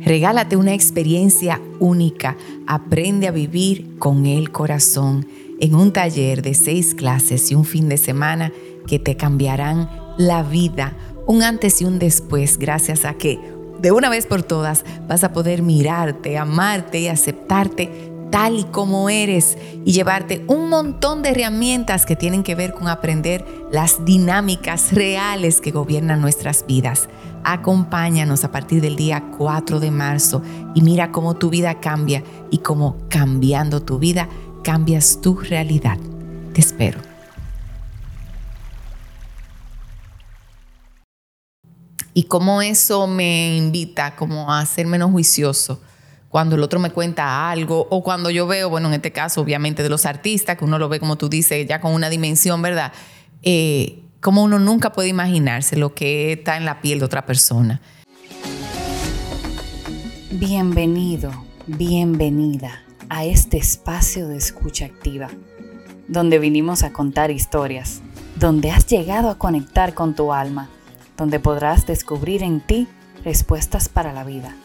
Regálate una experiencia única. Aprende a vivir con el corazón en un taller de seis clases y un fin de semana que te cambiarán la vida, un antes y un después, gracias a que de una vez por todas vas a poder mirarte, amarte y aceptarte tal y como eres y llevarte un montón de herramientas que tienen que ver con aprender las dinámicas reales que gobiernan nuestras vidas. Acompáñanos a partir del día 4 de marzo y mira cómo tu vida cambia y cómo cambiando tu vida cambias tu realidad. Te espero. Y cómo eso me invita como a ser menos juicioso cuando el otro me cuenta algo o cuando yo veo, bueno, en este caso obviamente de los artistas, que uno lo ve como tú dices, ya con una dimensión, ¿verdad? Eh, como uno nunca puede imaginarse lo que está en la piel de otra persona. Bienvenido, bienvenida a este espacio de escucha activa, donde vinimos a contar historias, donde has llegado a conectar con tu alma, donde podrás descubrir en ti respuestas para la vida.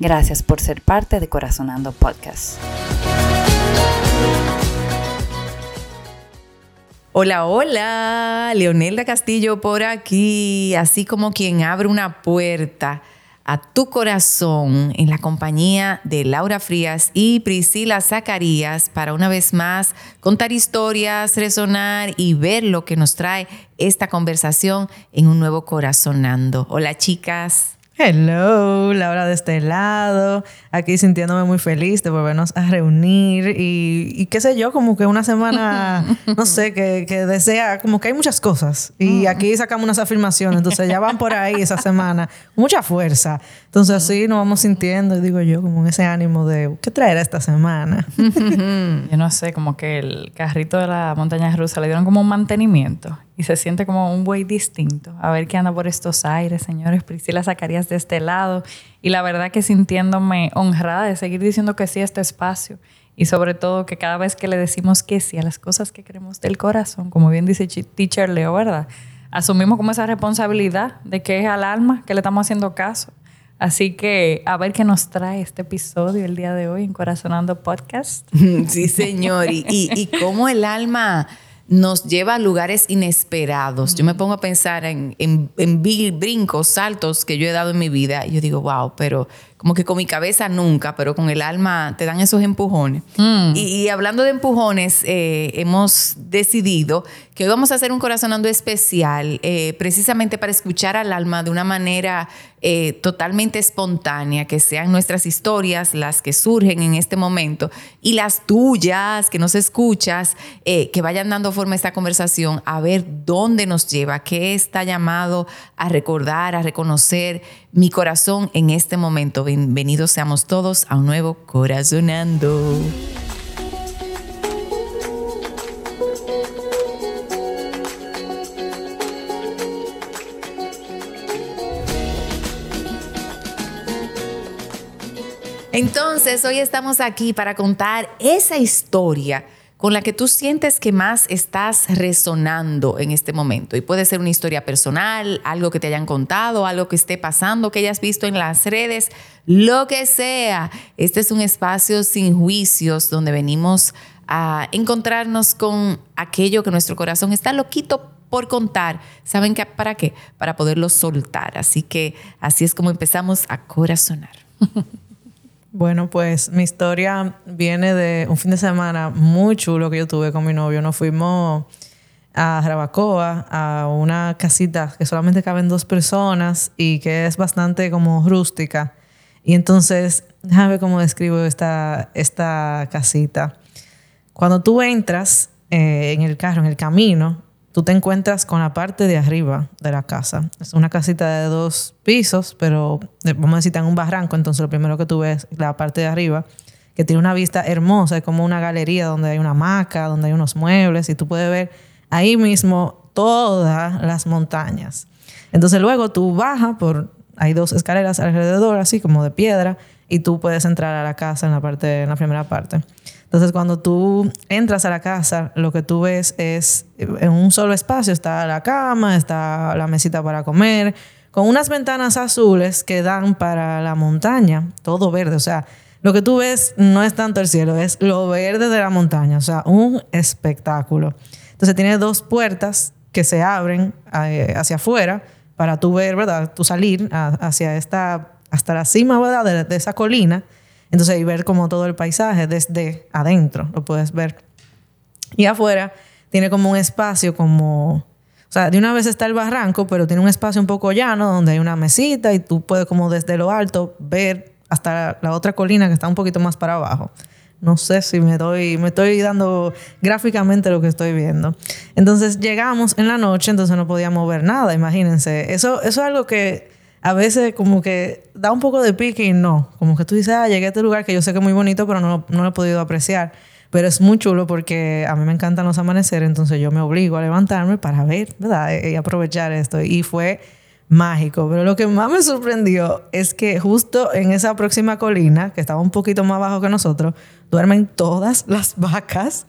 Gracias por ser parte de Corazonando Podcast. Hola, hola, Leonelda Castillo por aquí, así como quien abre una puerta a tu corazón en la compañía de Laura Frías y Priscila Zacarías para una vez más contar historias, resonar y ver lo que nos trae esta conversación en un nuevo Corazonando. Hola chicas. Hello, Laura de este lado, aquí sintiéndome muy feliz de volvernos a reunir y, qué sé yo, como que una semana, no sé, que, que, desea, como que hay muchas cosas y mm. aquí sacamos unas afirmaciones, entonces ya van por ahí esa semana, mucha fuerza. Entonces así nos vamos sintiendo, y digo yo, como en ese ánimo de, ¿qué traerá esta semana? yo no sé, como que el carrito de la montaña rusa le dieron como un mantenimiento y se siente como un buey distinto. A ver qué anda por estos aires, señores. Priscila sacarías de este lado. Y la verdad que sintiéndome honrada de seguir diciendo que sí a este espacio. Y sobre todo que cada vez que le decimos que sí a las cosas que queremos del corazón, como bien dice Teacher Leo, ¿verdad? Asumimos como esa responsabilidad de que es al alma que le estamos haciendo caso. Así que a ver qué nos trae este episodio el di de hoy en Corazonando Podcast. Sí, señor. y, y, y cómo el alma nos lleva a lugares inesperados. Yo me pongo a pensar en, en, en, brincos, saltos que yo he dado en mi vida y yo digo, wow, pero como que con mi cabeza nunca, pero con el alma te dan esos empujones. Mm. Y, hablando de empujones, eh, hemos decidido que hoy vamos a hacer un corazonando especial, eh, precisamente para escuchar al alma de una manera eh, totalmente espontánea, que sean nuestras historias las que surgen en este momento y las tuyas que nos escuchas, que vayan dando forma a esta conversación, a ver dónde nos lleva, qué está llamado a recordar, a reconocer mi corazón en este momento. Bienvenidos seamos todos a un nuevo Corazonando. Entonces, hoy estamos aquí para contar esa historia con la que tú sientes que más estás resonando en este momento. Y puede ser una historia personal, algo que te hayan contado, algo que esté pasando, que hayas visto en las redes, lo que sea. Este es un espacio sin juicios donde venimos a encontrarnos con aquello que nuestro corazón está loquito por contar. ¿Saben qué? para qué? Para poderlo soltar. Así que así es como empezamos a corazonar. Bueno, pues mi historia viene de un fin de semana muy chulo que yo tuve con mi novio. Nos fuimos a Jarabacoa, a una casita que solamente caben dos personas y que es bastante como rústica. Y entonces, déjame ver cómo describo esta, esta casita. Cuando tú entras eh, en el carro, en el camino, tú te encuentras con la parte de arriba de la casa. Es una casita de dos pisos, pero eh, vamos a decir, en un barranco, entonces lo primero que tú ves es la parte de arriba, que tiene una vista hermosa, es como una galería donde hay una hamaca, donde hay unos muebles, y tú puedes ver ahí mismo todas las montañas. Entonces luego tú bajas por, hay dos escaleras alrededor, así como de piedra, y tú puedes entrar a la casa en la parte, en la primera parte. Entonces, cuando tú entras a la casa, lo que tú ves es en un solo espacio está la cama, está la mesita para comer, con unas ventanas azules que dan para la montaña, todo verde, o sea, lo que tú ves no es tanto el cielo, es lo verde de la montaña, o sea, un espectáculo. Entonces tiene dos puertas que se abren eh, hacia afuera para tú ver, ¿verdad? Tú salir hacia esta, hasta la cima, de esa colina. Entonces, y ver como todo el paisaje desde adentro, lo puedes ver. Y afuera tiene como un espacio como, o sea, de una vez está el barranco, pero tiene un espacio un poco llano donde hay una mesita y tú puedes como desde lo alto ver hasta la otra colina que está un poquito más para abajo. No sé si me doy, me estoy dando gráficamente lo que estoy viendo. Entonces llegamos en la noche, entonces no podíamos ver nada, imagínense. Eso, eso es algo que a veces como que da un poco de pique y no. Como que tú dices, ah, llegué a este lugar que yo sé que es muy bonito, pero no, no lo he podido apreciar. Pero es muy chulo porque a mí me encantan los amaneceres, entonces yo me obligo a levantarme para ver, ¿verdad? Y aprovechar esto. Y fue mágico. Pero lo que más me sorprendió es que justo en esa próxima colina, que estaba un poquito más abajo que nosotros, duermen todas las vacas.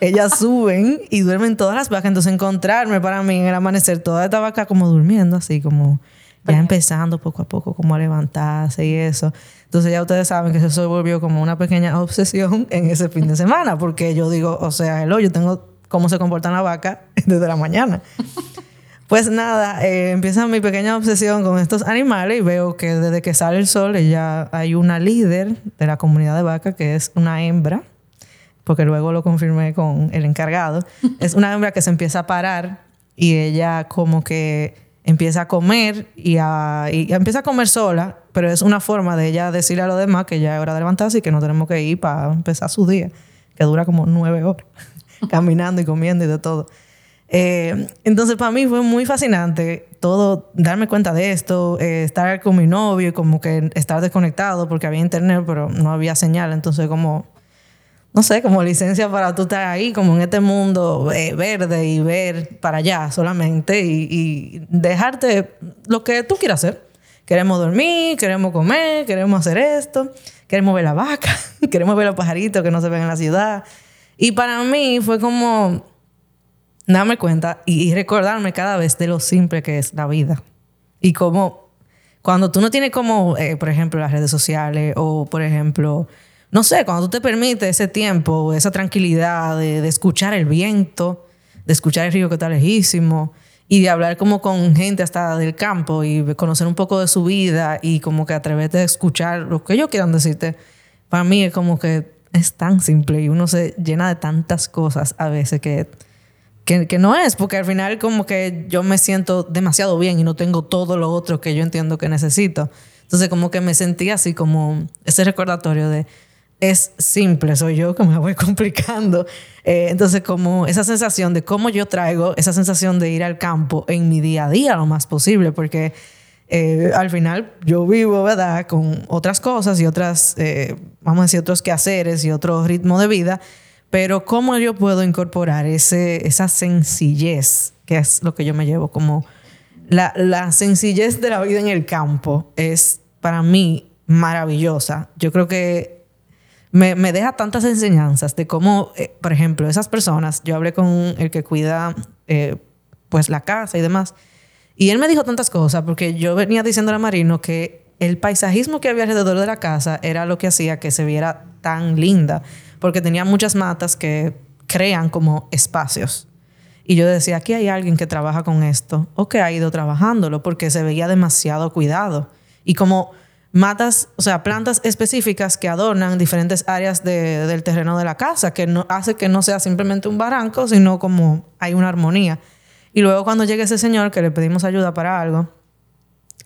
Ellas suben y duermen todas las vacas. Entonces encontrarme para mí en el amanecer toda esta vaca como durmiendo, así como ya empezando poco a poco como a levantarse y eso. Entonces ya ustedes saben que eso se volvió como una pequeña obsesión en ese fin de semana, porque yo digo, o sea, el yo tengo cómo se comporta la vaca desde la mañana. Pues nada, eh, empieza mi pequeña obsesión con estos animales y veo que desde que sale el sol ya hay una líder de la comunidad de vaca que es una hembra, porque luego lo confirmé con el encargado. es una hembra que se empieza a parar y ella como que empieza a comer y, empieza a comer sola, pero es una forma de ella decirle a los demás que ya es hora de levantarse y que no tenemos que ir para empezar su día, que dura como nueve horas, caminando y comiendo y de todo. Eh, entonces para mí fue muy fascinante todo, darme cuenta de esto, eh, estar con mi novio y como que estar desconectado porque había internet pero no había señal, entonces como no sé, como licencia para tú estar ahí, como en este mundo eh, verde y ver para allá solamente y, dejarte lo que tú quieras hacer. Queremos dormir, queremos comer, queremos hacer esto, queremos ver la vaca, queremos ver los pajaritos que no se ven en la ciudad. Y para mí fue como darme cuenta y, recordarme cada vez de lo simple que es la vida. Y como cuando tú no tienes como, eh, por ejemplo, las redes sociales o, por ejemplo, no sé, cuando tú te permites ese tiempo, esa tranquilidad de, escuchar el viento, de escuchar el río que está lejísimo y de hablar como con gente hasta del campo y conocer un poco de su vida y como que atreverte a escuchar lo que ellos quieran decirte, para mí es como que es tan simple y uno se llena de tantas cosas a veces que, que, que, no es, porque al final como que yo me siento demasiado bien y no tengo todo lo otro que yo entiendo que necesito. Entonces como que me sentí así como ese recordatorio de es simple, soy yo que me voy complicando. Eh, entonces, como esa sensación de cómo yo traigo esa sensación de ir al campo en mi día a día lo más posible, porque eh, al final yo vivo, ¿verdad?, con otras cosas y otras, eh, vamos a decir, otros quehaceres y otro ritmo de vida, pero cómo yo puedo incorporar ese, esa sencillez, que es lo que yo me llevo, como la, la sencillez de la vida en el campo es para mí maravillosa. Yo creo que me, deja tantas enseñanzas de cómo, eh, por ejemplo, esas personas, yo hablé con el que cuida eh, pues la casa y demás, y él me dijo tantas cosas porque yo venía diciendo a Marino que el paisajismo que había alrededor de la casa era lo que hacía que se viera tan linda, porque tenía muchas matas que crean como espacios. Y yo decía, aquí hay alguien que trabaja con esto o que ha ido trabajándolo porque se veía demasiado cuidado. Y como matas, o sea, plantas específicas que adornan diferentes áreas del terreno de la casa, que no, hace que no sea simplemente un barranco, sino como hay una armonía. Y luego cuando llega ese señor que le pedimos ayuda para algo,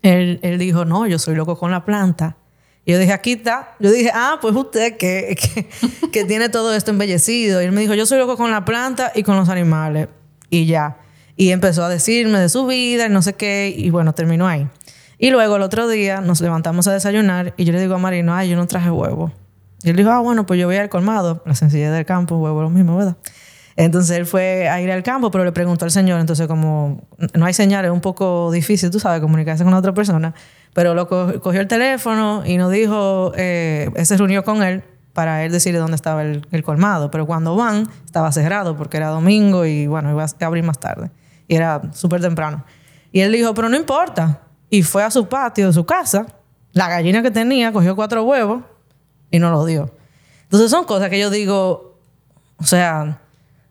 él, dijo, no, yo soy loco con la planta. Y yo dije, aquí está. Yo dije, ah, pues usted que, que, que tiene todo esto embellecido. Y él me dijo, yo soy loco con la planta y con los animales. Y ya. Y empezó a decirme de su vida y no sé qué. Y bueno, terminó ahí. Y luego el otro día nos levantamos a desayunar y yo le digo a Marino, ay, yo no traje huevo. Y él dijo, ah, bueno, pues yo voy al colmado, la sencillez del campo, huevo lo mismo, ¿verdad? Entonces él fue a ir al campo, pero le preguntó al señor, entonces como no hay señales, es un poco difícil, tú sabes, comunicarse con otra persona, pero lo cogió el teléfono y nos dijo, eh, se reunió con él para él decirle dónde estaba el, el, colmado, pero cuando van estaba cerrado porque era domingo y bueno, iba a abrir más tarde y era súper temprano. Y él dijo, pero no importa, y fue a su patio de su casa. La gallina que tenía cogió cuatro huevos y no los dio. Entonces son cosas que yo digo, o sea,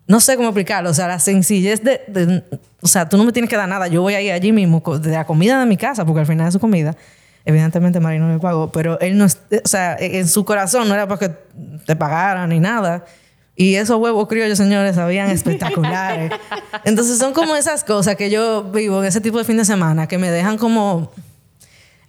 no sé cómo explicarlo. O sea, la sencillez de, o sea, tú no me tienes que dar nada. Yo voy a ir allí mismo de la comida de mi casa, porque al final es su comida. Evidentemente Marino me pagó, pero él no, o sea, en su corazón no era para que te pagaran ni nada. Y esos huevos criollos, señores, sabían espectaculares. Entonces son como esas cosas que yo vivo en ese tipo de fin de semana que me dejan como...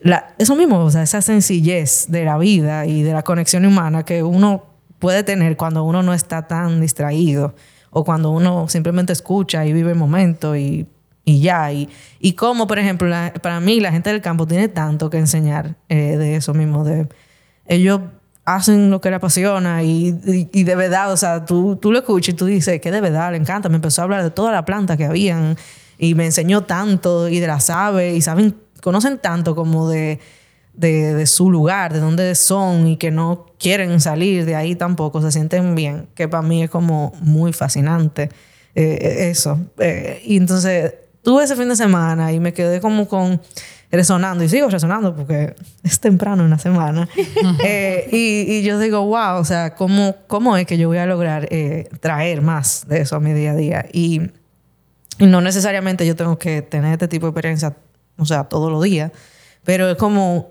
La, eso mismo, o sea, esa sencillez de la vida y de la conexión humana que uno puede tener cuando uno no está tan distraído o cuando uno simplemente escucha y vive el momento y, y ya. Y, y como, por ejemplo, para mí la gente del campo tiene tanto que enseñar eh, de eso mismo, de ellos hacen lo que le apasiona y, de verdad, o sea, tú, tú lo escuchas y tú dices que de verdad le encanta. Me empezó a hablar de toda la planta que habían y me enseñó tanto y de las aves y saben, conocen tanto como de, de, su lugar, de dónde son y que no quieren salir de ahí tampoco, se sienten bien, que para mí es como muy fascinante eh, eso. Eh, y entonces tuve ese fin de semana y me quedé como con resonando y sigo resonando porque es temprano en la semana. Eh, y, yo digo, wow, o sea, ¿cómo, ¿cómo es que yo voy a lograr eh, traer más de eso a mi día a día? Y, no necesariamente yo tengo que tener este tipo de experiencia, o sea, todos los días, pero es como,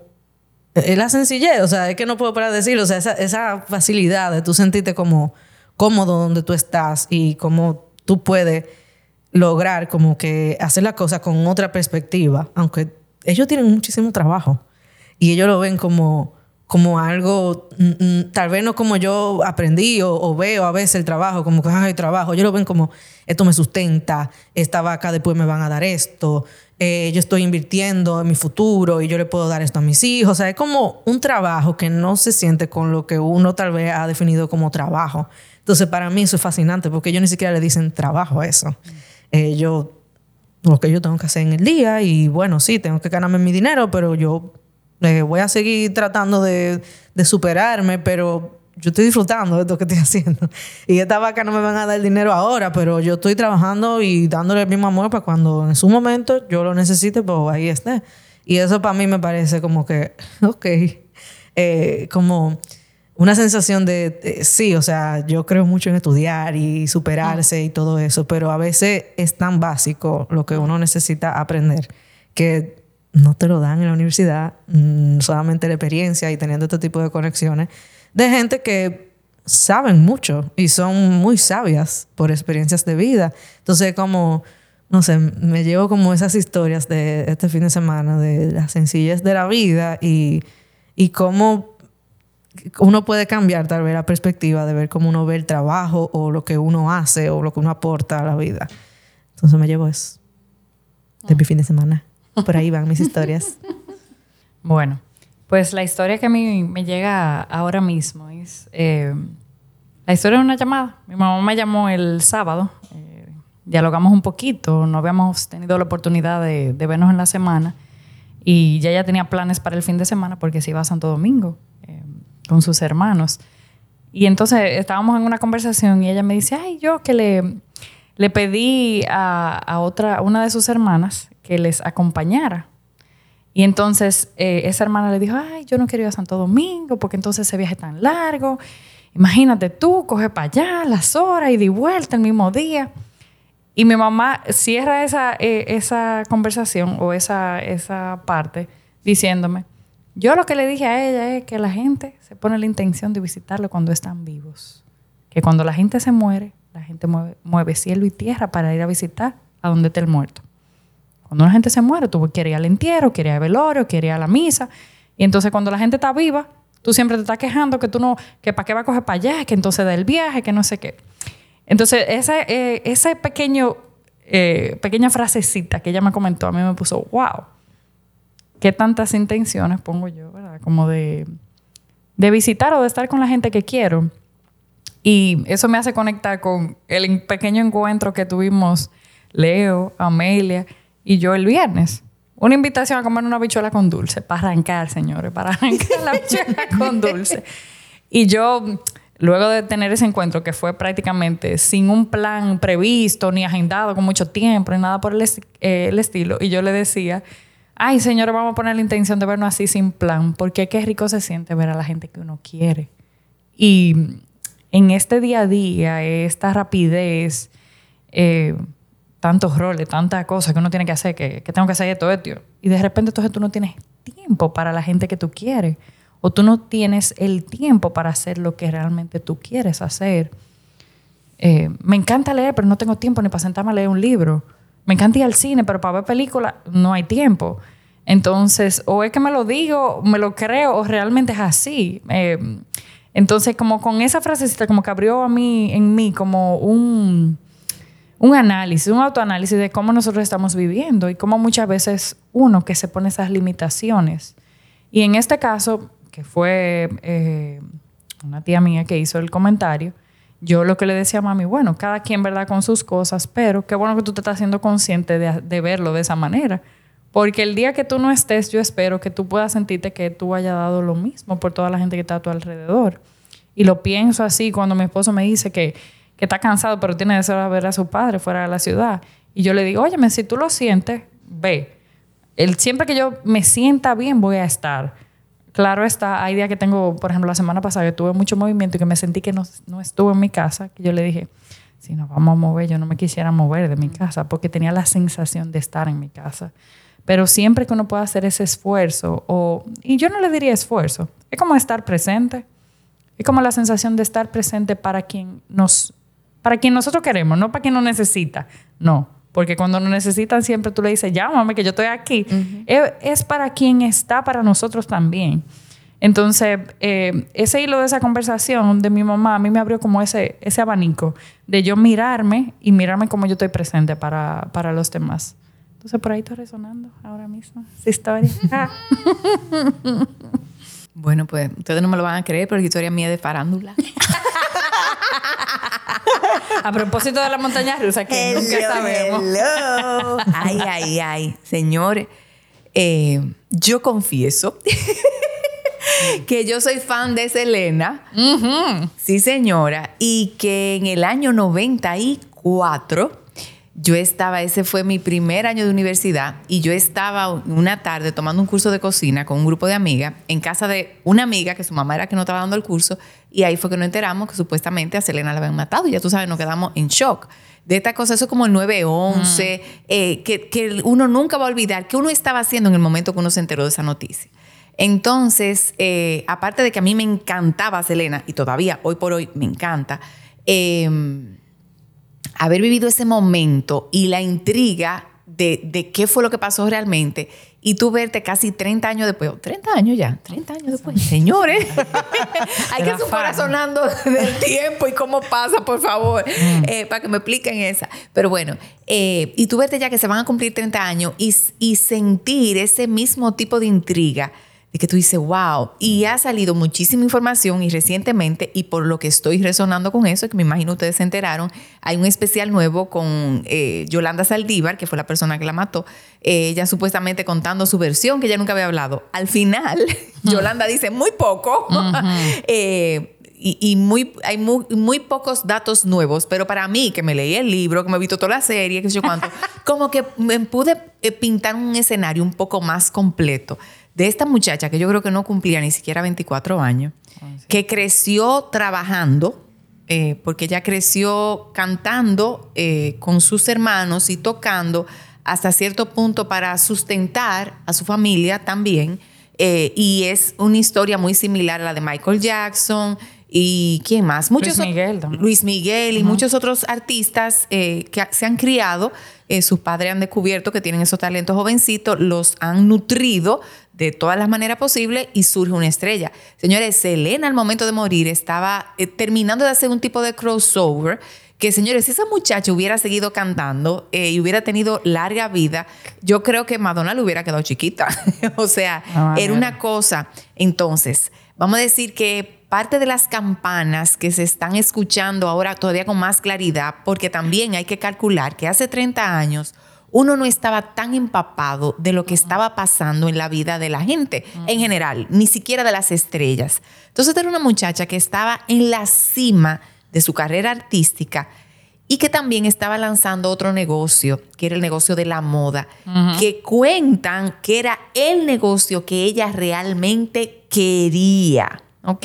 es la sencillez, o sea, es que no puedo parar de decirlo, o sea, esa, esa facilidad de tú sentirte como cómodo donde tú estás y cómo tú puedes lograr como que hacer la cosa con otra perspectiva, aunque ellos tienen muchísimo trabajo y ellos lo ven como, como algo, mm, mm, tal vez no como yo aprendí o, veo a veces el trabajo, como que hay trabajo, ellos lo ven como esto me sustenta, esta vaca después me van a dar esto, eh, yo estoy invirtiendo en mi futuro y yo le puedo dar esto a mis hijos. O sea, es como un trabajo que no se siente con lo que uno tal vez ha definido como trabajo. Entonces, para mí eso es fascinante porque ellos ni siquiera le dicen trabajo a eso. Ellos lo que yo tengo que hacer en el día y bueno, sí, tengo que ganarme mi dinero, pero yo eh, voy a seguir tratando de, de, superarme, pero yo estoy disfrutando de esto que estoy haciendo. Y esta vaca no me van a dar el dinero ahora, pero yo estoy trabajando y dándole el mismo amor para cuando en su momento yo lo necesite, pues ahí esté. Y eso para mí me parece como que, ok, eh, como una sensación de, sí, o sea, yo creo mucho en estudiar y superarse y todo eso, pero a veces es tan básico lo que uno necesita aprender que no te lo dan en la universidad, mm, solamente la experiencia y teniendo este tipo de conexiones de gente que saben mucho y son muy sabias por experiencias de vida. Entonces, como, no sé, me llevo como esas historias de este fin de semana, de la sencillez de la vida y, y cómo uno puede cambiar tal vez la perspectiva de ver cómo uno ve el trabajo o lo que uno hace o lo que uno aporta a la vida. Entonces me llevo eso de mi fin de semana. Por ahí van mis historias. Bueno, pues la historia que a mí me llega ahora mismo es eh, la historia de una llamada. Mi mamá me llamó el sábado, eh, dialogamos un poquito, no habíamos tenido la oportunidad de, de vernos en la semana y ya ya tenía planes para el fin de semana porque se iba a Santo Domingo con sus hermanos. Y entonces estábamos en una conversación y ella me dice, ay, yo que le, le pedí a, otra, una de sus hermanas que les acompañara. Y entonces eh, esa hermana le dijo, ay, yo no quiero ir a Santo Domingo porque entonces ese viaje tan largo. Imagínate tú, coge para allá las horas y de vuelta el mismo día. Y mi mamá cierra esa, eh, esa conversación o esa, esa parte diciéndome, yo lo que le dije a ella es que la gente se pone la intención de visitarlo cuando están vivos. Que cuando la gente se muere, la gente mueve, cielo y tierra para ir a visitar a donde está el muerto. Cuando la gente se muere, tú quieres ir al entierro, quieres ir al velorio, quieres ir a la misa. Y entonces cuando la gente está viva, tú siempre te estás quejando que tú no, que para qué va a coger para allá, que entonces da el viaje, que no sé qué. Entonces, esa, eh, pequeño, eh, pequeña frasecita que ella me comentó, a mí me puso, wow qué tantas intenciones pongo yo, ¿verdad? Como de, de visitar o de estar con la gente que quiero. Y eso me hace conectar con el pequeño encuentro que tuvimos Leo, Amelia y yo el viernes. Una invitación a comer una bichuela con dulce, para arrancar, señores, para arrancar la bichuela con dulce. Y yo, luego de tener ese encuentro, que fue prácticamente sin un plan previsto, ni agendado con mucho tiempo, ni nada por el, eh, el estilo, y yo le decía ay, señora, vamos a poner la intención de vernos así sin plan, porque qué rico se siente ver a la gente que uno quiere. Y en este día a día, esta rapidez, eh, tantos roles, tantas cosas que uno tiene que hacer, que, tengo que hacer esto, esto, y de repente entonces tú no tienes tiempo para la gente que tú quieres, o tú no tienes el tiempo para hacer lo que realmente tú quieres hacer. Eh, me encanta leer, pero no tengo tiempo ni para sentarme a leer un libro. Me encanta ir al cine, pero para ver películas no hay tiempo. Entonces, o es que me lo digo, me lo creo, o realmente es así. Eh, entonces, como con esa frasecita, como que abrió a mí, en mí, como un, un análisis, un autoanálisis de cómo nosotros estamos viviendo y cómo muchas veces uno que se pone esas limitaciones. Y en este caso, que fue eh, una tía mía que hizo el comentario, yo lo que le decía a mami, bueno, cada quien, ¿verdad?, con sus cosas, pero qué bueno que tú te estás haciendo consciente de, de verlo de esa manera. Porque el día que tú no estés, yo espero que tú puedas sentirte que tú hayas dado lo mismo por toda la gente que está a tu alrededor. Y lo pienso así cuando mi esposo me dice que, que está cansado, pero tiene deseo de ver a su padre fuera de la ciudad. Y yo le digo, óyeme, si tú lo sientes, ve. El, siempre que yo me sienta bien, voy a estar. Claro está, hay días que tengo, por ejemplo, la semana pasada que tuve mucho movimiento y que me sentí que no, no estuve en mi casa, que yo le dije, si nos vamos a mover, yo no me quisiera mover de mi casa porque tenía la sensación de estar en mi casa. Pero siempre que uno pueda hacer ese esfuerzo, o, y yo no le diría esfuerzo, es como estar presente, es como la sensación de estar presente para quien, nos, para quien nosotros queremos, no para quien nos necesita, no. Porque cuando nos necesitan siempre tú le dices, llámame que yo estoy aquí. es, para quien está para nosotros también. Entonces, eh, ese hilo de esa conversación de mi mamá a mí me abrió como ese, ese abanico de yo mirarme y mirarme como yo estoy presente para, para los demás. Entonces por ahí estoy resonando ahora mismo esa historia. bueno, pues ustedes no me lo van a creer, pero la historia mía de farándula. a propósito de la montaña rusa, que nunca sabemos. Ay, ay, ay. Señores, eh, yo confieso que yo soy fan de Selena. Sí, señora. Y que en el año 94 yo estaba, ese fue mi primer año de universidad y yo estaba una tarde tomando un curso de cocina con un grupo de amigas en casa de una amiga que su mamá era que no estaba dando el curso y ahí fue que nos enteramos que supuestamente a Selena la habían matado y ya tú sabes, nos quedamos en shock. De esta cosa, eso como el 9-11, eh, que, que, uno nunca va a olvidar que uno estaba haciendo en el momento que uno se enteró de esa noticia. Entonces, eh, aparte de que a mí me encantaba Selena y todavía hoy por hoy me encanta, eh, haber vivido ese momento y la intriga de, qué fue lo que pasó realmente y tú verte casi 30 años después, 30 años ya, 30 años después, señores, hay que su corazonando del tiempo y cómo pasa, por favor, mm. eh, para que me expliquen esa. Pero bueno, eh, y tú verte ya que se van a cumplir 30 años y, y sentir ese mismo tipo de intriga de que tú dices, wow, y ha salido muchísima información y recientemente, y por lo que estoy resonando con eso, que me imagino ustedes se enteraron, hay un especial nuevo con eh, Yolanda Saldívar, que fue la persona que la mató, eh, ella supuestamente contando su versión, que ella nunca había hablado. Al final, Yolanda dice muy poco. Eh, y, muy, hay muy, muy, pocos datos nuevos, pero para mí, que me leí el libro, que me he visto toda la serie, que sé yo cuánto, como que me pude pintar un escenario un poco más completo de esta muchacha que yo creo que no cumplía ni siquiera 24 años, ah, que creció trabajando, eh, porque ella creció cantando eh, con sus hermanos y tocando hasta cierto punto para sustentar a su familia también. Eh, y es una historia muy similar a la de Michael Jackson y quién más. Muchos Luis Miguel Luis Miguel y muchos otros artistas que se han criado. sus padres han descubierto que tienen esos talentos jovencitos, los han nutrido de todas las maneras posibles y surge una estrella. Señores, Selena al momento de morir estaba eh, terminando de hacer un tipo de crossover que señores, si esa muchacha hubiera seguido cantando eh, y hubiera tenido larga vida, yo creo que Madonna le hubiera quedado chiquita. o sea, era una cosa. Entonces, vamos a decir que parte de las campanas que se están escuchando ahora todavía con más claridad, porque también hay que calcular que hace 30 años uno no estaba tan empapado de lo que estaba pasando en la vida de la gente en general, ni siquiera de las estrellas. Entonces era una muchacha que estaba en la cima de su carrera artística y que también estaba lanzando otro negocio, que era el negocio de la moda, que cuentan que era el negocio que ella realmente quería, ¿ok?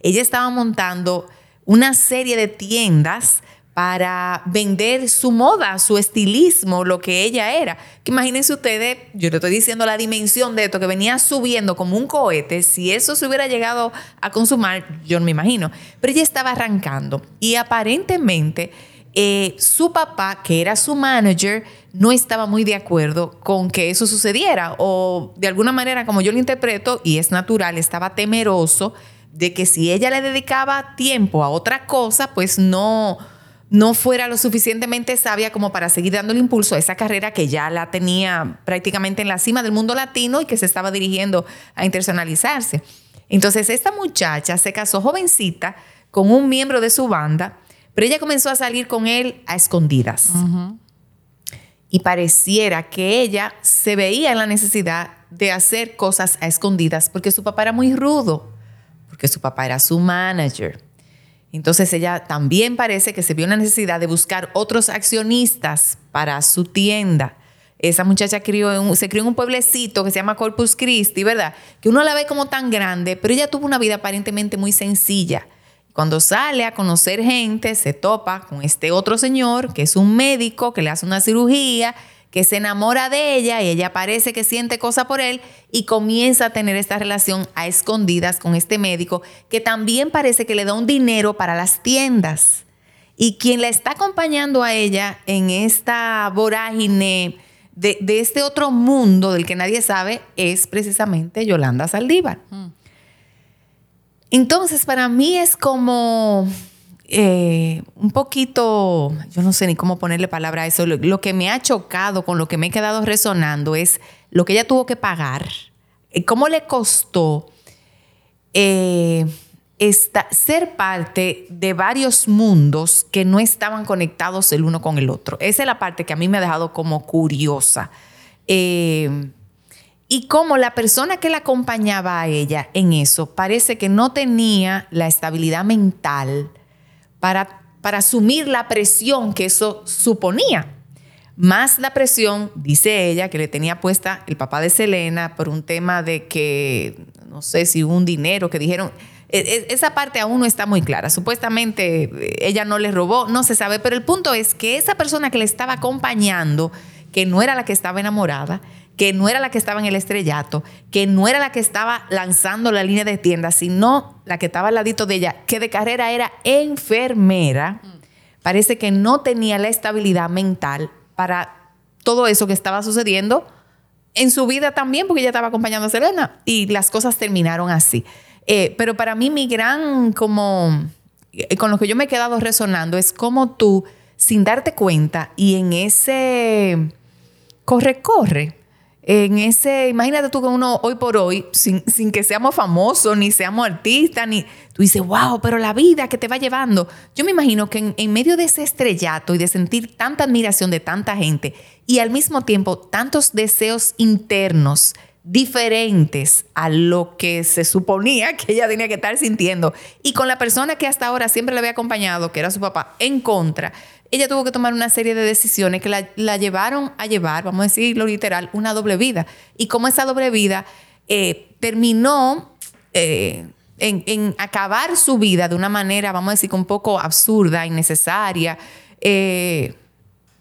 Ella estaba montando una serie de tiendas para vender su moda, su estilismo, lo que ella era. Imagínense ustedes, yo le estoy diciendo la dimensión de esto que venía subiendo como un cohete, si eso se hubiera llegado a consumar, yo no me imagino, pero ella estaba arrancando y aparentemente eh, su papá, que era su manager, no estaba muy de acuerdo con que eso sucediera. O de alguna manera, como yo lo interpreto, y es natural, estaba temeroso de que si ella le dedicaba tiempo a otra cosa, pues no, no fuera lo suficientemente sabia como para seguir dando el impulso a esa carrera que ya la tenía prácticamente en la cima del mundo latino y que se estaba dirigiendo a internacionalizarse. Entonces, esta muchacha se casó jovencita con un miembro de su banda pero ella comenzó a salir con él a escondidas. Y pareciera que ella se veía en la necesidad de hacer cosas a escondidas porque su papá era muy rudo, porque su papá era su manager. Entonces ella también parece que se vio la necesidad de buscar otros accionistas para su tienda. Esa muchacha crió se crió en un pueblecito que se llama Corpus Christi, ¿verdad? Que uno la ve como tan grande, pero ella tuvo una vida aparentemente muy sencilla. Cuando sale a conocer gente, se topa con este otro señor, que es un médico, que le hace una cirugía, que se enamora de ella y ella parece que siente cosa por él y comienza a tener esta relación a escondidas con este médico, que también parece que le da un dinero para las tiendas. Y quien la está acompañando a ella en esta vorágine de, este otro mundo del que nadie sabe es precisamente Yolanda Saldívar. Mm. Entonces, para mí es como eh, un poquito, yo no sé ni cómo ponerle palabra a eso, lo, que me ha chocado, con lo que me he quedado resonando, es lo que ella tuvo que pagar, eh, cómo le costó eh, ser parte de varios mundos que no estaban conectados el uno con el otro. Esa es la parte que a mí me ha dejado como curiosa y como la persona que la acompañaba a ella en eso parece que no tenía la estabilidad mental para, para asumir la presión que eso suponía. Más la presión, dice ella, que le tenía puesta el papá de Selena por un tema de que, no sé si un dinero que dijeron, e, e, esa parte aún no está muy clara. Supuestamente eh, ella no le robó, no se sabe, pero el punto es que esa persona que le estaba acompañando, que no era la que estaba enamorada, que no era la que estaba en el estrellato, que no era la que estaba lanzando la línea de tiendas, sino la que estaba al ladito de ella, que de carrera era enfermera, parece que no tenía la estabilidad mental para todo eso que estaba sucediendo en su vida también, porque ella estaba acompañando a Selena y las cosas terminaron así. Eh, pero para mí mi gran, como, eh, con lo que yo me he quedado resonando es como tú, sin darte cuenta y en ese corre, corre, en ese, imagínate tú que uno hoy por hoy, sin, que seamos famosos, ni seamos artistas, ni tú dices, wow, pero la vida que te va llevando. Yo me imagino que en, medio de ese estrellato y de sentir tanta admiración de tanta gente y al mismo tiempo tantos deseos internos diferentes a lo que se suponía que ella tenía que estar sintiendo y con la persona que hasta ahora siempre le había acompañado, que era su papá, en contra, ella tuvo que tomar una serie de decisiones que la, llevaron a llevar, vamos a decirlo literal, una doble vida. Y como esa doble vida eh, terminó eh, en, acabar su vida de una manera, vamos a decir, un poco absurda, innecesaria, eh,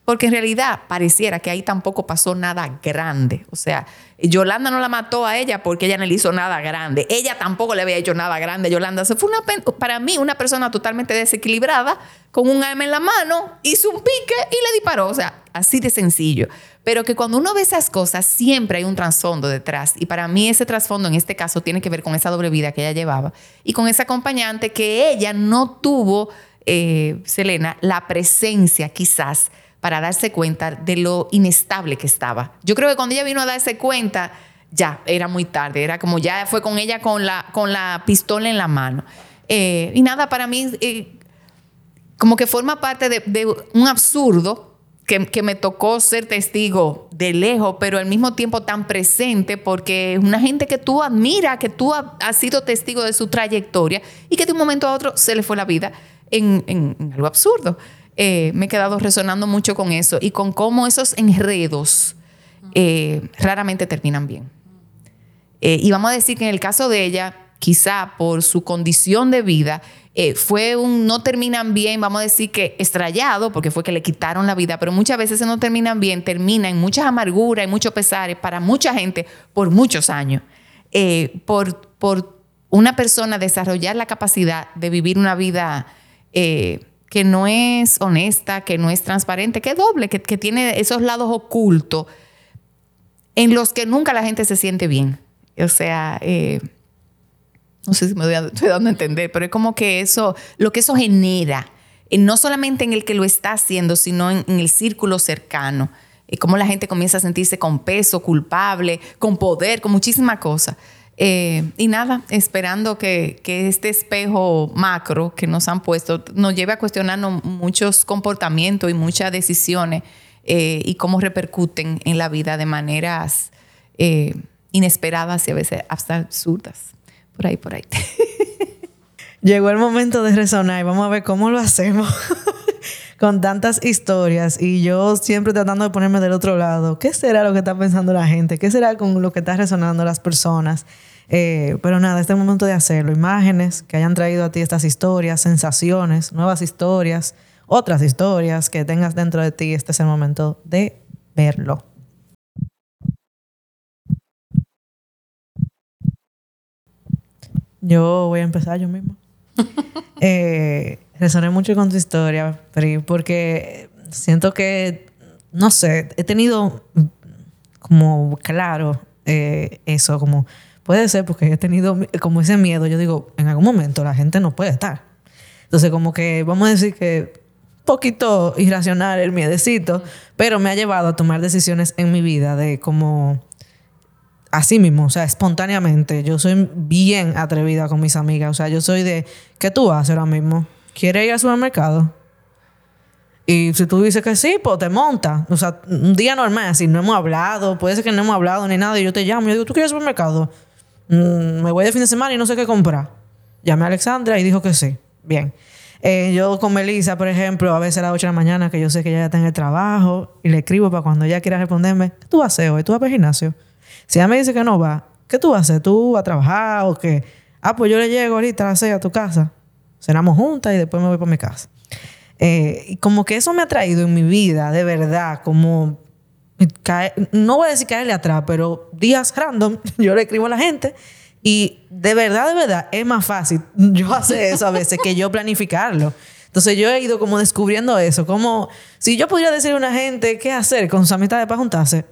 porque en realidad pareciera que ahí tampoco pasó nada grande. O sea, Yolanda no la mató a ella porque ella no le hizo nada grande. Ella tampoco le había hecho nada grande Yolanda. Se fue una, para mí una persona totalmente desequilibrada, con un arma en la mano, hizo un pique y le disparó. O sea, así de sencillo. Pero que cuando uno ve esas cosas, siempre hay un trasfondo detrás. Y para mí ese trasfondo en este caso tiene que ver con esa doble vida que ella llevaba y con esa acompañante que ella no tuvo, eh, Selena, la presencia quizás para darse cuenta de lo inestable que estaba. Yo creo que cuando ella vino a darse cuenta, ya era muy tarde, era como ya fue con ella con la, con la pistola en la mano. Eh, y nada, para mí, eh, como que forma parte de, un absurdo que, me tocó ser testigo de lejos, pero al mismo tiempo tan presente, porque es una gente que tú admiras, que tú has sido testigo de su trayectoria y que de un momento a otro se le fue la vida en, en algo absurdo. Eh, me he quedado resonando mucho con eso y con cómo esos enredos eh, raramente terminan bien. Eh, y vamos a decir que en el caso de ella, quizá por su condición de vida, fue un no terminan bien, vamos a decir que estrellado, porque fue que le quitaron la vida, pero muchas veces no terminan bien, termina en muchas amarguras y muchos pesares para mucha gente por muchos años. por, por una persona desarrollar la capacidad de vivir una vida que no es honesta, que no es transparente, que es doble, que, tiene esos lados ocultos en los que nunca la gente se siente bien. O sea, eh, no sé si me estoy dando a entender, pero es como que eso, lo que eso genera, eh, no solamente en el que lo está haciendo, sino en, el círculo cercano. Y cómo la gente comienza a sentirse con peso, culpable, con poder, con muchísimas cosas. Eh, y nada, esperando que, este espejo macro que nos han puesto nos lleve a cuestionarnos muchos comportamientos y muchas decisiones eh, y cómo repercuten en la vida de maneras eh, inesperadas y a veces hasta absurdas. Por ahí, por ahí. Llegó el momento de resonar y vamos a ver cómo lo hacemos. con tantas historias y yo siempre tratando de ponerme del otro lado. ¿Qué será lo que está pensando la gente? ¿Qué será con lo que está resonando las personas? Eh, pero nada, este es el momento de hacerlo. Imágenes que hayan traído a ti estas historias, sensaciones, nuevas historias, otras historias que tengas dentro de ti. Este es el momento de verlo. Yo voy a empezar yo mismo. eh, resoné mucho con tu historia, porque siento que, no sé, he tenido como claro eh, eso, como Puede ser porque he tenido como ese miedo. Yo digo, en algún momento la gente no puede estar. Entonces, como que vamos a decir que poquito irracional el miedecito, pero me ha llevado a tomar decisiones en mi vida de como así mismo, o sea, espontáneamente. Yo soy bien atrevida con mis amigas. O sea, yo soy de, ¿qué tú haces ahora mismo? ¿Quieres ir al supermercado? Y si tú dices que sí, pues te monta. O sea, un día normal, si no hemos hablado, puede ser que no hemos hablado ni nada, y yo te llamo y yo digo, ¿tú quieres ir al supermercado? Mm, me voy de fin de semana y no sé qué comprar. Llamé a Alexandra y dijo que sí. Bien. Eh, yo con Melissa, por ejemplo, a veces a las 8 de la mañana, que yo sé que ella ya está en el trabajo, y le escribo para cuando ella quiera responderme, ¿qué tú vas a hacer hoy? ¿Tú vas para gimnasio? Si ella me dice que no va, ¿qué tú vas a hacer? ¿Tú vas a trabajar o qué? Ah, pues yo le llego ahorita a las 6 a tu casa. Cenamos juntas y después me voy para mi casa. Eh, y como que eso me ha traído en mi vida, de verdad, como no voy a decir caerle atrás, pero días random, yo le escribo a la gente y de verdad, de verdad, es más fácil yo hacer eso a veces que yo planificarlo. Entonces yo he ido como descubriendo eso, como si yo pudiera decirle a una gente qué hacer con sus amistades para juntarse,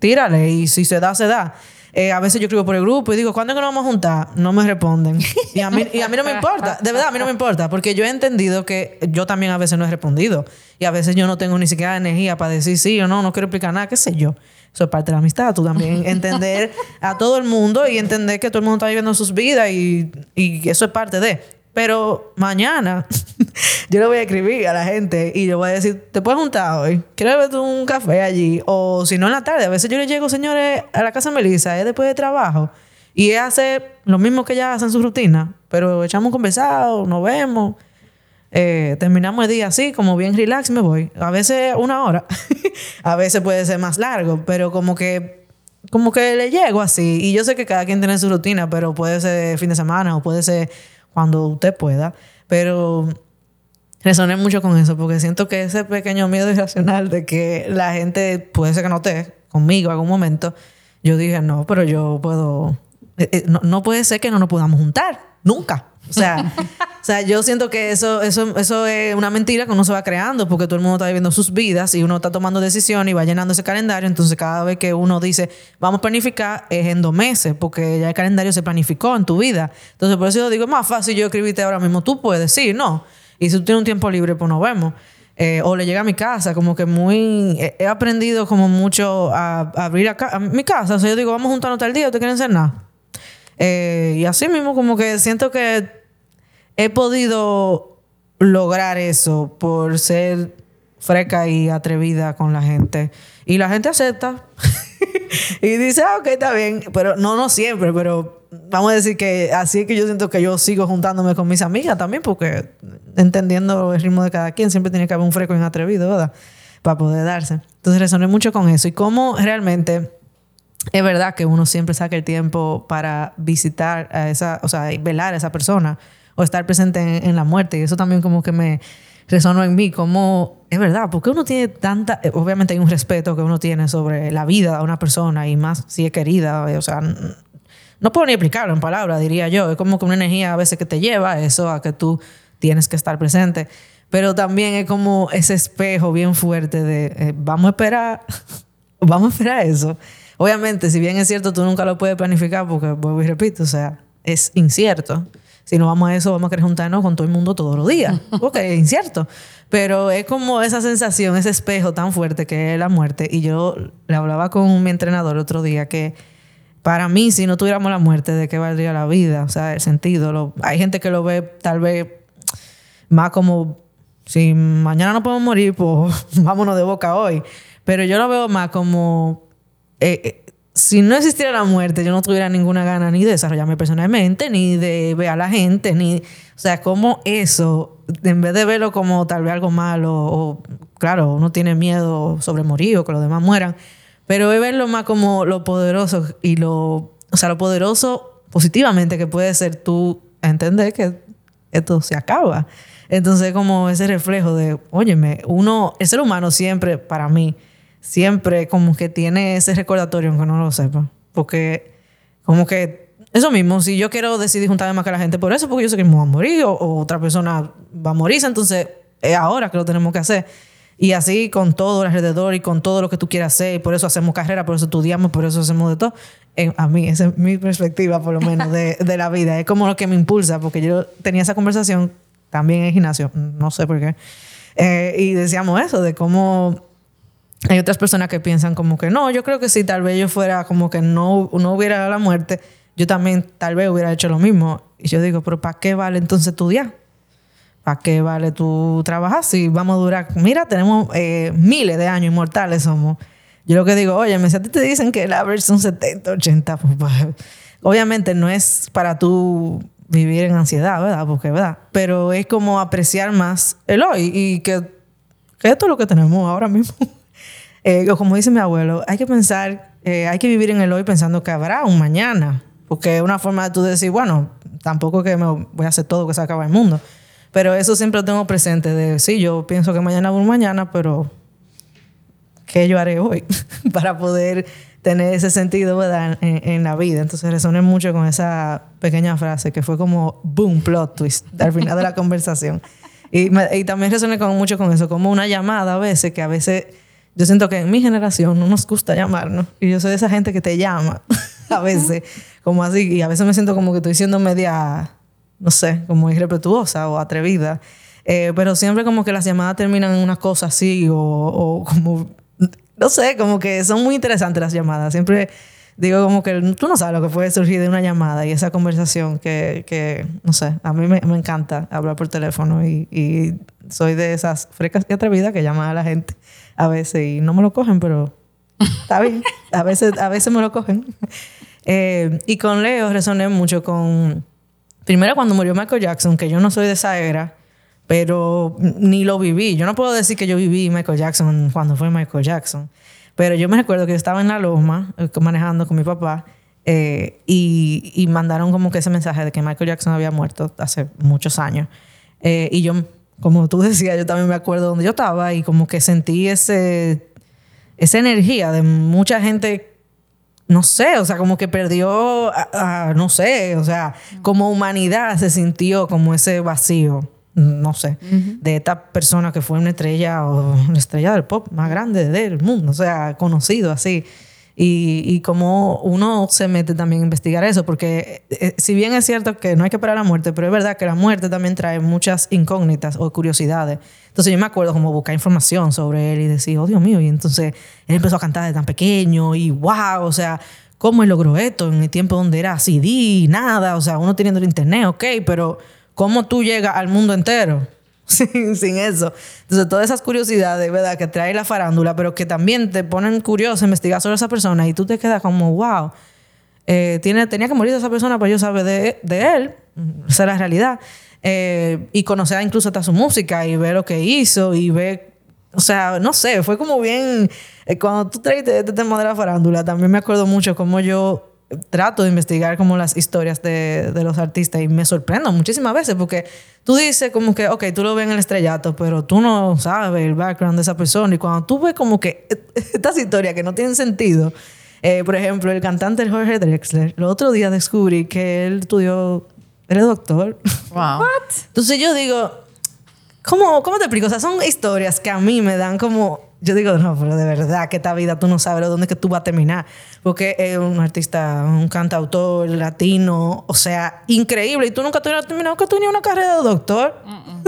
tírale y si se da, se da. Eh, a veces yo escribo por el grupo y digo, ¿cuándo es que nos vamos a juntar? No me responden. Y a, mí, y a mí no me importa, de verdad, a mí no me importa, porque yo he entendido que yo también a veces no he respondido. Y a veces yo no tengo ni siquiera energía para decir sí o no, no quiero explicar nada, qué sé yo. Eso es parte de la amistad, tú también entender a todo el mundo y entender que todo el mundo está viviendo sus vidas y, y eso es parte de. Pero mañana yo le voy a escribir a la gente y le voy a decir, ¿te puedes juntar hoy? ¿Quieres beber un café allí? O si no en la tarde. A veces yo le llego, señores, a la casa de Melissa, es después de trabajo. Y ella hace lo mismo que ella hace en su rutina. Pero echamos un conversado, nos vemos. Eh, terminamos el día así, como bien relax, me voy. A veces una hora. a veces puede ser más largo. Pero como que como que le llego así. Y yo sé que cada quien tiene su rutina, pero puede ser fin de semana o puede ser cuando usted pueda. Pero resoné mucho con eso porque siento que ese pequeño miedo irracional de que la gente puede ser que no esté conmigo en algún momento, yo dije, no, pero yo puedo, eh, eh, no, puede ser que no nos podamos juntar, nunca. O sea, o sea, yo siento que eso, eso, eso es una mentira que uno se va creando porque todo el mundo está viviendo sus vidas y uno está tomando decisiones y va llenando ese calendario. Entonces, cada vez que uno dice, vamos a planificar, es en dos meses porque ya el calendario se planificó en tu vida. Entonces, por eso yo digo, es más fácil yo escribirte ahora mismo. Tú puedes, sí, no. Y si tú tienes un tiempo libre, pues nos vemos. Eh, o le llega a mi casa, como que muy... He aprendido como mucho a, abrir a, mi casa. O sea, yo digo, vamos juntarnos tal día, ¿te quieren hacer nada? Eh, y así mismo como que siento que he podido lograr eso por ser freca y atrevida con la gente. Y la gente acepta. y dice, ah, ok, está bien. Pero no, no siempre, pero vamos a decir que así es que yo siento que yo sigo juntándome con mis amigas también, porque entendiendo el ritmo de cada quien, siempre tiene que haber un freco atrevido, ¿verdad? Para poder darse. Entonces resoné mucho con eso. Y cómo realmente es verdad que uno siempre saca el tiempo para visitar a esa, o sea, velar a esa persona o estar presente en, la muerte. Y eso también como que me resonó en mí, como es verdad, porque uno tiene tanta, eh, obviamente hay un respeto que uno tiene sobre la vida de una persona y más si es querida, o sea, no puedo ni explicarlo en palabras, diría yo, es como que una energía a veces que te lleva eso, a que tú tienes que estar presente, pero también es como ese espejo bien fuerte de, eh, vamos a esperar, vamos a esperar eso. Obviamente, si bien es cierto, tú nunca lo puedes planificar porque, vuelvo y repito, o sea, es incierto. Si no vamos a eso, vamos a querer juntarnos con todo el mundo todos los días. Porque es incierto. Pero es como esa sensación, ese espejo tan fuerte que es la muerte. Y yo le hablaba con mi entrenador otro día que para mí, si no tuviéramos la muerte, ¿de qué valdría la vida? O sea, el sentido. hay gente que lo ve tal vez más como, si mañana no podemos morir, pues vámonos de boca hoy. Pero yo lo veo más como eh, eh, si no existiera la muerte, yo no tuviera ninguna gana ni de desarrollarme personalmente, ni de ver a la gente, ni... O sea, como eso, en vez de verlo como tal vez algo malo, o claro, uno tiene miedo sobre morir o que los demás mueran, pero es verlo más como lo poderoso y lo... O sea, lo poderoso positivamente que puede ser tú entender que esto se acaba. Entonces, como ese reflejo de, óyeme, uno, el ser humano siempre, para mí, siempre como que tiene ese recordatorio, aunque no lo sepa. Porque como que eso mismo, si yo quiero decidir juntarme más que la gente por eso, porque yo sé que me voy a morir o, otra persona va a morirse, entonces es ahora que lo tenemos que hacer. Y así con todo alrededor y con todo lo que tú quieras hacer, y por eso hacemos carrera, por eso estudiamos, por eso hacemos de todo. a mí, esa es mi perspectiva, por lo menos, de, de, la vida. Es como lo que me impulsa, porque yo tenía esa conversación también en el gimnasio, no sé por qué. Eh, y decíamos eso, de cómo hay otras personas que piensan como que no, yo creo que si tal vez yo fuera como que no, no hubiera la muerte, yo también tal vez hubiera hecho lo mismo. Y yo digo, pero ¿para qué vale entonces estudiar? ¿Para qué vale tú trabajar si vamos a durar? Mira, tenemos eh, miles de años inmortales somos. Yo lo que digo, oye, si a ti te dicen que el average son 70, 80, pues, pues, obviamente no es para tú vivir en ansiedad, ¿verdad? Porque, ¿verdad? Pero es como apreciar más el hoy y que, que esto es lo que tenemos ahora mismo. Eh, como dice mi abuelo, hay que pensar, eh, hay que vivir en el hoy pensando que habrá un mañana. Porque es una forma de tú decir, bueno, tampoco que me voy a hacer todo que se acaba el mundo. Pero eso siempre lo tengo presente de, sí, yo pienso que mañana un mañana, pero ¿qué yo haré hoy para poder tener ese sentido ¿verdad? En, la vida? Entonces resoné mucho con esa pequeña frase que fue como boom, plot twist al final de la conversación. Y, y también resoné con, mucho con eso, como una llamada a veces, que a veces yo siento que en mi generación no nos gusta llamarnos. Y yo soy de esa gente que te llama a veces, como así. Y a veces me siento como que estoy siendo media, no sé, como irrespetuosa o atrevida. Eh, pero siempre como que las llamadas terminan en una cosa así o, o, como, no sé, como que son muy interesantes las llamadas. Siempre digo como que tú no sabes lo que puede surgir de una llamada y esa conversación que, que no sé, a mí me, me encanta hablar por teléfono y, y, soy de esas frecas y atrevidas que llaman a la gente a veces y no me lo cogen, pero está bien. A veces, a veces me lo cogen. Eh, y con Leo resoné mucho con... Primero cuando murió Michael Jackson, que yo no soy de esa era, pero ni lo viví. Yo no puedo decir que yo viví Michael Jackson cuando fue Michael Jackson. Pero yo me recuerdo que yo estaba en la Loma eh, manejando con mi papá eh, y, y, mandaron como que ese mensaje de que Michael Jackson había muerto hace muchos años. y yo como tú decías, yo también me acuerdo donde yo estaba y como que sentí ese, esa energía de mucha gente, no sé, o sea, como que perdió, no sé, o sea, como humanidad se sintió como ese vacío, no sé, de esta persona que fue una estrella o una estrella del pop más grande del mundo, o sea, conocido así. Y, y como uno se mete también a investigar eso, porque eh, si bien es cierto que no hay que esperar la muerte, pero es verdad que la muerte también trae muchas incógnitas o curiosidades. Entonces yo me acuerdo como buscar información sobre él y decir, oh Dios mío, y entonces él empezó a cantar de tan pequeño y wow, o sea, ¿cómo él logró esto en el tiempo donde era CD, nada? O sea, uno teniendo el internet, ok, pero ¿cómo tú llegas al mundo entero? sin, sin eso. Entonces, todas esas curiosidades, ¿verdad? Que trae la farándula, pero que también te ponen curioso investigar sobre esa persona y tú te quedas como, wow, eh, tiene, tenía que morir esa persona para yo saber de, de él, esa es la realidad. Eh, y conocer incluso hasta su música y ver lo que hizo y ver, o sea, no sé, fue como bien, eh, cuando tú traes este tema de la farándula, también me acuerdo mucho cómo yo trato de investigar como las historias de, de, los artistas y me sorprendo muchísimas veces porque tú dices como que, ok, tú lo ves en el estrellato, pero tú no sabes el background de esa persona y cuando tú ves como que estas historias que no tienen sentido, eh, por ejemplo, el cantante Jorge Drexler, el otro día descubrí que él estudió Eres doctor. Wow. Entonces yo digo, ¿cómo, ¿cómo te explico? O sea, son historias que a mí me dan como... Yo digo, no, pero de verdad que esta vida tú no sabes dónde es que tú vas a terminar. Porque es un artista, un cantautor latino, o sea, increíble. Y tú nunca tuvieras terminado que tú ni una carrera de doctor.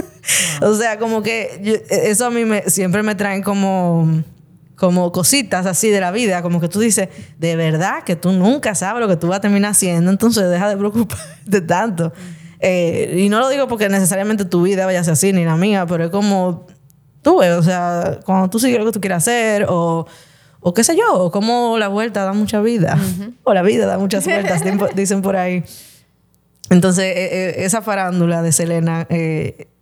o sea, como que eso a mí me, siempre me traen como como cositas así de la vida, como que tú dices, de verdad que tú nunca sabes lo que tú vas a terminar haciendo, entonces deja de preocuparte tanto. Eh, y no lo digo porque necesariamente tu vida vaya a ser así, ni la mía, pero es como tú ves, o sea, cuando tú sigues lo que tú quieres hacer, o, o qué sé yo, o como la vuelta da mucha vida, o la vida da muchas vueltas, dicen por ahí. Entonces, eh, eh, esa farándula de Selena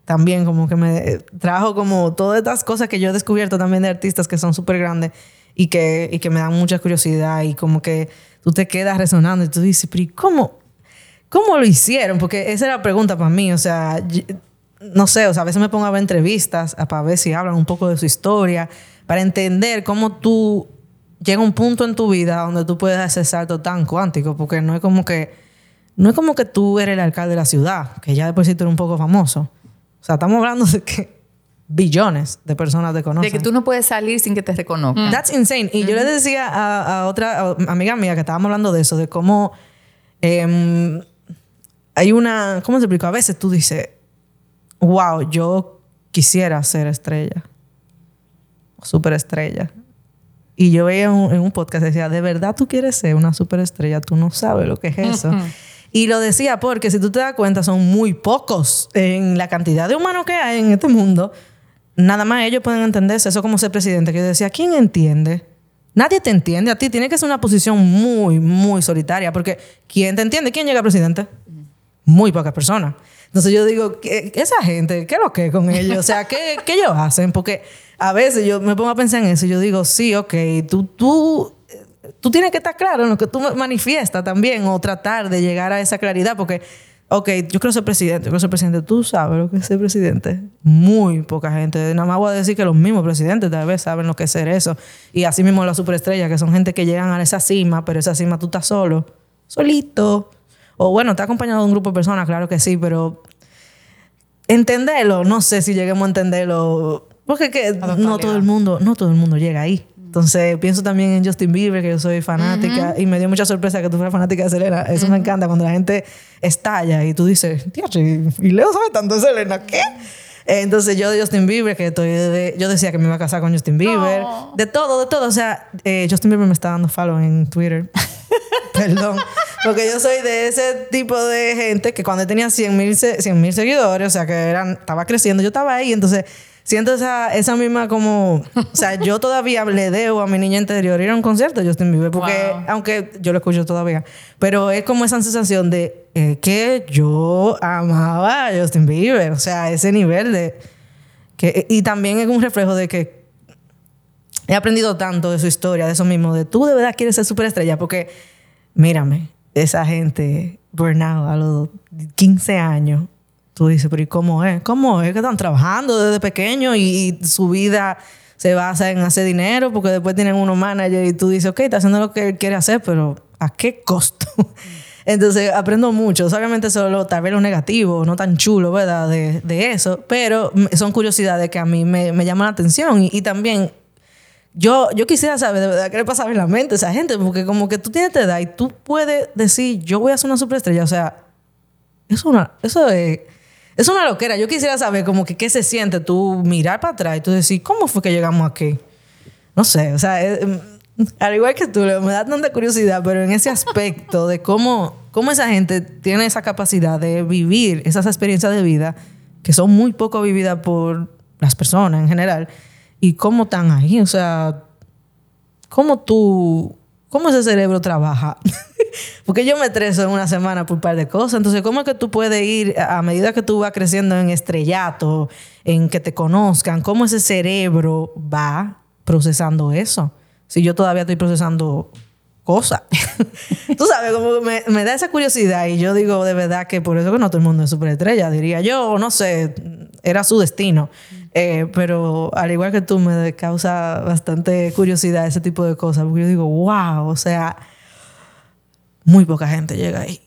también como que me trajo como todas estas cosas que yo he descubierto también de artistas que son súper grandes y que, y que me dan mucha curiosidad y como que tú te quedas resonando y tú dices, pero cómo, cómo lo hicieron? Porque esa era la pregunta para mí, o sea, no sé, o sea, a veces me pongo a ver entrevistas para ver si hablan un poco de su historia, para entender cómo tú llega un punto en tu vida donde tú puedes hacer salto tan cuántico, porque no es como que no es como que tú eres el alcalde de la ciudad, que ya después sí tú eres un poco famoso. O sea, estamos hablando de que billones de personas te conocen. De que tú no puedes salir sin que te reconozcan. That's insane. Y yo le decía a, otra amiga mía que estábamos hablando de eso, de cómo em, hay una, ¿cómo se explica? A veces tú dices, wow, yo quisiera ser estrella, superestrella. Y yo veía en un podcast, decía, ¿de verdad tú quieres ser una superestrella? Tú no sabes lo que es eso. Y lo decía porque si tú te das cuenta son muy pocos en la cantidad de humanos que hay en este mundo. Nada más ellos pueden entenderse. Eso como ser presidente. Que yo decía, ¿quién entiende? Nadie te entiende a ti. Tiene que ser una posición muy, muy solitaria. Porque ¿quién te entiende? ¿Quién llega a presidente? Muy pocas personas. Entonces yo digo, esa gente, ¿qué es lo que con ellos? O sea, ¿qué, ¿qué ellos hacen? Porque a veces yo me pongo a pensar en eso y yo digo, sí, ok, tú, tú tú tienes que estar claro en lo que tú manifiestas también o tratar de llegar a esa claridad porque, ok, yo quiero ser presidente, yo quiero ser presidente, tú sabes lo que es ser presidente. Muy poca gente, nada más voy a decir que los mismos presidentes tal vez saben lo que es ser eso. Y así mismo las superestrellas, que son gente que llegan a esa cima, pero esa cima tú estás solo, solito. O bueno, está acompañado de un grupo de personas, claro que sí, pero entenderlo, no sé si lleguemos a entenderlo. Porque que no todo el mundo, no todo el mundo llega ahí. Entonces pienso también en Justin Bieber, que yo soy fanática, y me dio mucha sorpresa que tú fueras fanática de Selena. Eso me encanta cuando la gente estalla y tú dices, tío, y Leo sabe tanto de Selena, ¿qué? Entonces yo de Justin Bieber, que estoy de, yo decía que me iba a casar con Justin Bieber, de todo, de todo. O sea, eh, Justin Bieber me está dando follow en Twitter. Perdón. Porque yo soy de ese tipo de gente que cuando tenía 100 mil seguidores, o sea, que eran, estaba creciendo, yo estaba ahí, entonces siento esa, esa misma como... O sea, yo todavía le debo a mi niña interior ir a un concierto de Justin Bieber, porque aunque yo lo escucho todavía, pero es como esa sensación de eh, que yo amaba a Justin Bieber, o sea, ese nivel de... Que, y también es un reflejo de que he aprendido tanto de su historia, de eso mismo, de tú de verdad quieres ser superestrella, porque mírame, esa gente burnout a los 15 años tú dices, pero ¿y cómo es? ¿Cómo es que están trabajando desde pequeño y, su vida se basa en hacer dinero porque después tienen unos manager y tú dices, ok, está haciendo lo que él quiere hacer, pero ¿a qué costo? Entonces aprendo mucho, obviamente solo tal vez lo negativo, no tan chulo, ¿verdad? De, de eso, pero son curiosidades que a mí me, me llaman la atención y, también yo, yo quisiera saber de verdad qué le pasa en la mente a esa gente, porque como que tú tienes esta edad y tú puedes decir, yo voy a ser una superestrella, o sea, eso, una, eso es es una loquera. Yo quisiera saber como que qué se siente tú mirar para atrás y tú decir, ¿cómo fue que llegamos aquí? No sé, o sea, em, al igual que tú, me da tanta curiosidad, pero en ese aspecto de cómo, cómo esa gente tiene esa capacidad de vivir esas experiencias de vida que son muy poco vividas por las personas en general, y cómo están ahí, o sea, cómo tú, cómo ese cerebro trabaja. Porque yo me estreso en una semana por un par de cosas. Entonces, ¿cómo es que tú puedes ir a medida que tú vas creciendo en estrellato, en que te conozcan, cómo ese cerebro va procesando eso? Si yo todavía estoy procesando cosas. tú sabes, como me, me, da esa curiosidad y yo digo de verdad que por eso que no todo el mundo es superestrella, diría yo, no sé, era su destino. Eh, pero al igual que tú, me causa bastante curiosidad ese tipo de cosas, porque yo digo, wow, o sea, muy poca gente llega ahí.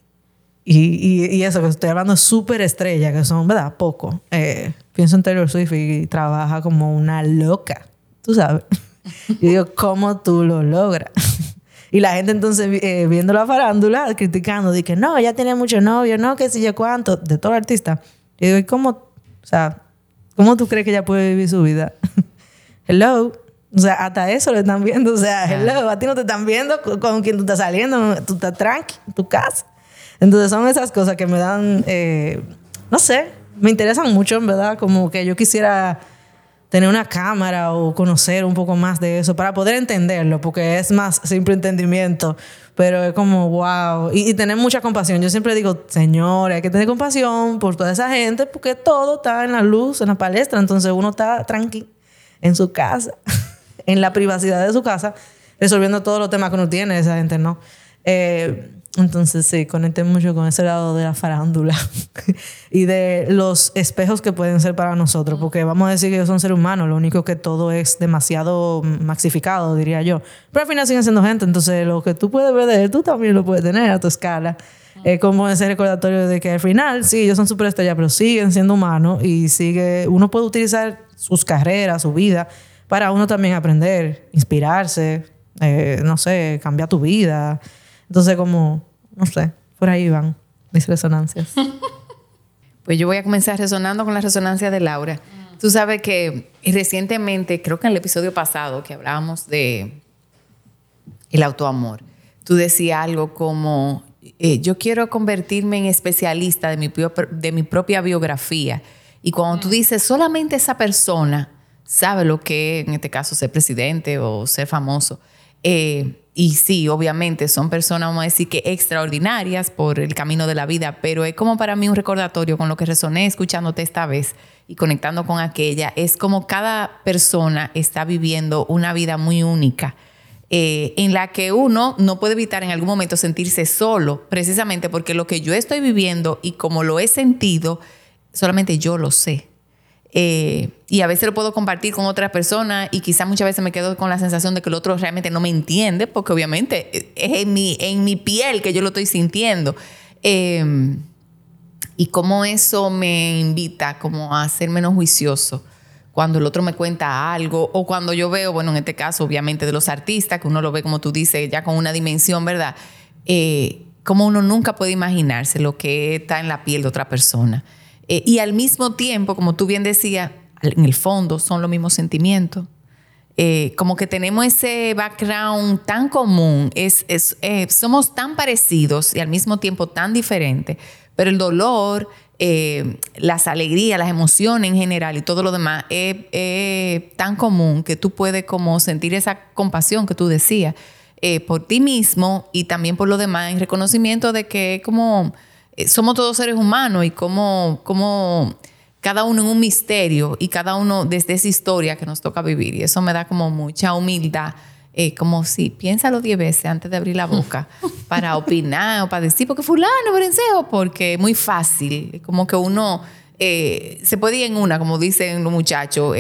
Y, y, eso, que estoy hablando de súper estrella, que son, ¿verdad? Poco. Eh, pienso en Taylor Swift y trabaja como una loca, tú sabes. y digo, ¿cómo tú lo logras? y la gente entonces eh, viendo la farándula, criticando, dice, no, ya tiene mucho novio, no, qué sé yo cuánto, de todo artista. Y digo, ¿y cómo? O sea, ¿Cómo tú crees que ella puede vivir su vida? hello. O sea, hasta eso lo están viendo. O sea, hello, a ti no te están viendo con, quien tú estás saliendo, tú estás tranqui, en tu casa. Entonces son esas cosas que me dan, eh, no sé, me interesan mucho, en verdad, como que yo quisiera tener una cámara o conocer un poco más de eso para poder entenderlo, porque es más simple entendimiento, pero es como, wow, y, tener mucha compasión. Yo siempre digo, señores, hay que tener compasión por toda esa gente, porque todo está en la luz, en la palestra, entonces uno está tranquilo en su casa, en la privacidad de su casa, resolviendo todos los temas que uno tiene, esa gente no. Eh, entonces sí, conecté mucho con ese lado de la farándula y de los espejos que pueden ser para nosotros, porque vamos a decir que ellos son seres humanos, lo único que todo es demasiado maxificado, diría yo. Pero al final siguen siendo gente, entonces lo que tú puedes ver de él, tú también lo puedes tener a tu escala. Es como ese recordatorio de que al final, sí, ellos son superestrellas, pero siguen siendo humanos y sigue, uno puede utilizar sus carreras, su vida, para uno también aprender, inspirarse, eh, no sé, cambiar tu vida. Entonces, como, no sé, por ahí van mis resonancias. Pues yo voy a comenzar resonando con la resonancia de Laura. Tú sabes que recientemente, creo que en el episodio pasado que hablábamos de el autoamor, tú decías algo como, eh, yo quiero convertirme en especialista de mi, de mi propia biografía. Y cuando tú dices, solamente esa persona sabe lo que en este caso, ser presidente o ser famoso, eh, y sí, obviamente son personas, vamos a decir que extraordinarias por el camino de la vida, pero es como para mí un recordatorio con lo que resoné escuchándote esta vez y conectando con aquella. Es como cada persona está viviendo una vida muy única. Eh, en la que uno no puede evitar en algún momento sentirse solo, precisamente porque lo que yo estoy viviendo y como lo he sentido, solamente yo lo sé. Eh, y a veces lo puedo compartir con otras personas y quizás muchas veces me quedo con la sensación de que el otro realmente no me entiende, porque obviamente es en mi, en mi piel que yo lo estoy sintiendo. Em, y cómo eso me invita como a ser menos juicioso cuando el otro me cuenta algo o cuando yo veo, bueno, en este caso obviamente de los artistas, que uno lo ve como tú dices, ya con una dimensión, ¿verdad? Eh, como uno nunca puede imaginarse lo que está en la piel de otra persona. Eh, y al mismo tiempo, como tú bien decías, en el fondo son los mismos sentimientos. Eh, como que tenemos ese background tan común, es, eh, somos tan parecidos y al mismo tiempo tan diferentes, pero el dolor, las alegrías, las emociones en general y todo lo demás es, tan común que tú puedes como sentir esa compasión que tú decías por ti mismo y también por lo demás en reconocimiento de que como eh, somos todos seres humanos y como, como cada uno en un misterio y cada uno desde esa historia que nos toca vivir. Y eso me da como mucha humildad. Eh, como si piénsalo diez veces antes de abrir la boca para opinar o para decir, porque fulano, verensejo, porque es muy fácil, como que uno eh, se puede ir en una, como dicen los muchachos,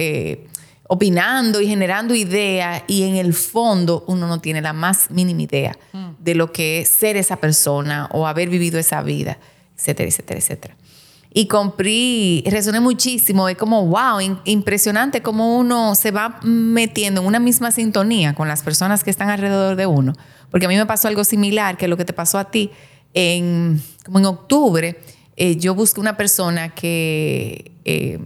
opinando y generando ideas y en el fondo uno no tiene la más mínima idea mm. de lo que es ser esa persona o haber vivido esa vida, etcétera, etcétera, etcétera. Y compré, resoné muchísimo, es como, wow, impresionante cómo uno se va metiendo en una misma sintonía con las personas que están alrededor de uno. Porque a mí me pasó algo similar que lo que te pasó a ti en, como en octubre. Eh, yo busqué una persona que... Eh,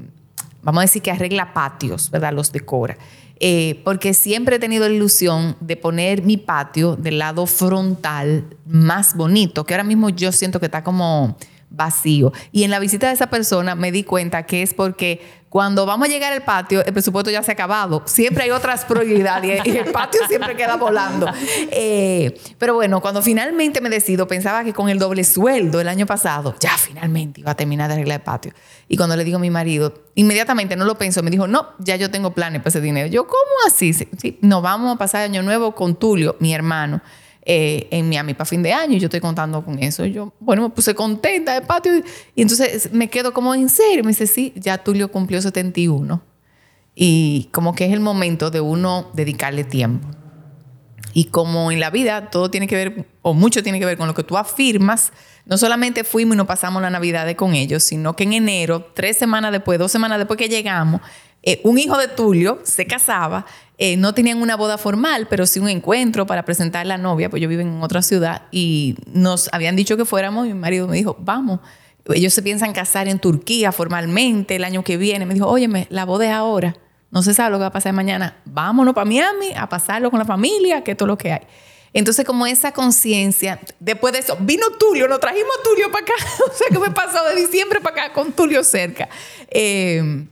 vamos a decir que arregla patios, ¿verdad? Los decora. Eh, porque siempre he tenido la ilusión de poner mi patio del lado frontal más bonito, que ahora mismo yo siento que está como vacío. Y en la visita de esa persona me di cuenta que es porque cuando vamos a llegar al patio, el presupuesto ya se ha acabado. Siempre hay otras prioridades y el patio siempre queda volando. Eh, pero bueno, cuando finalmente me decido, pensaba que con el doble sueldo el año pasado, ya finalmente iba a terminar de arreglar el patio. Y cuando le digo a mi marido, inmediatamente no lo pensó, me dijo, no, ya yo tengo planes para ese dinero. Yo, ¿cómo así? Sí, nos vamos a pasar año nuevo con Tulio, mi hermano. Eh, en Miami para fin de año y yo estoy contando con eso. yo, bueno, me puse contenta de patio y, entonces me quedo como en serio. Me dice, sí, ya Tulio cumplió 71 y como que es el momento de uno dedicarle tiempo. Y como en la vida todo tiene que ver, o mucho tiene que ver con lo que tú afirmas, no solamente fuimos y nos pasamos la Navidad con ellos, sino que en enero, tres semanas después, dos semanas después que llegamos, eh, un hijo de Tulio se casaba, eh, no tenían una boda formal, pero sí un encuentro para presentar a la novia, pues yo vivo en otra ciudad y nos habían dicho que fuéramos y mi marido me dijo, vamos. Ellos se piensan casar en Turquía formalmente el año que viene. Me dijo, óyeme, la boda es ahora. No se sabe lo que va a pasar mañana. Vámonos para Miami a pasarlo con la familia, que todo lo que hay. Entonces, como esa conciencia, después de eso, vino Tulio, nos trajimos Tulio para acá. o sea, que me pasado de diciembre para acá con Tulio cerca. Eh,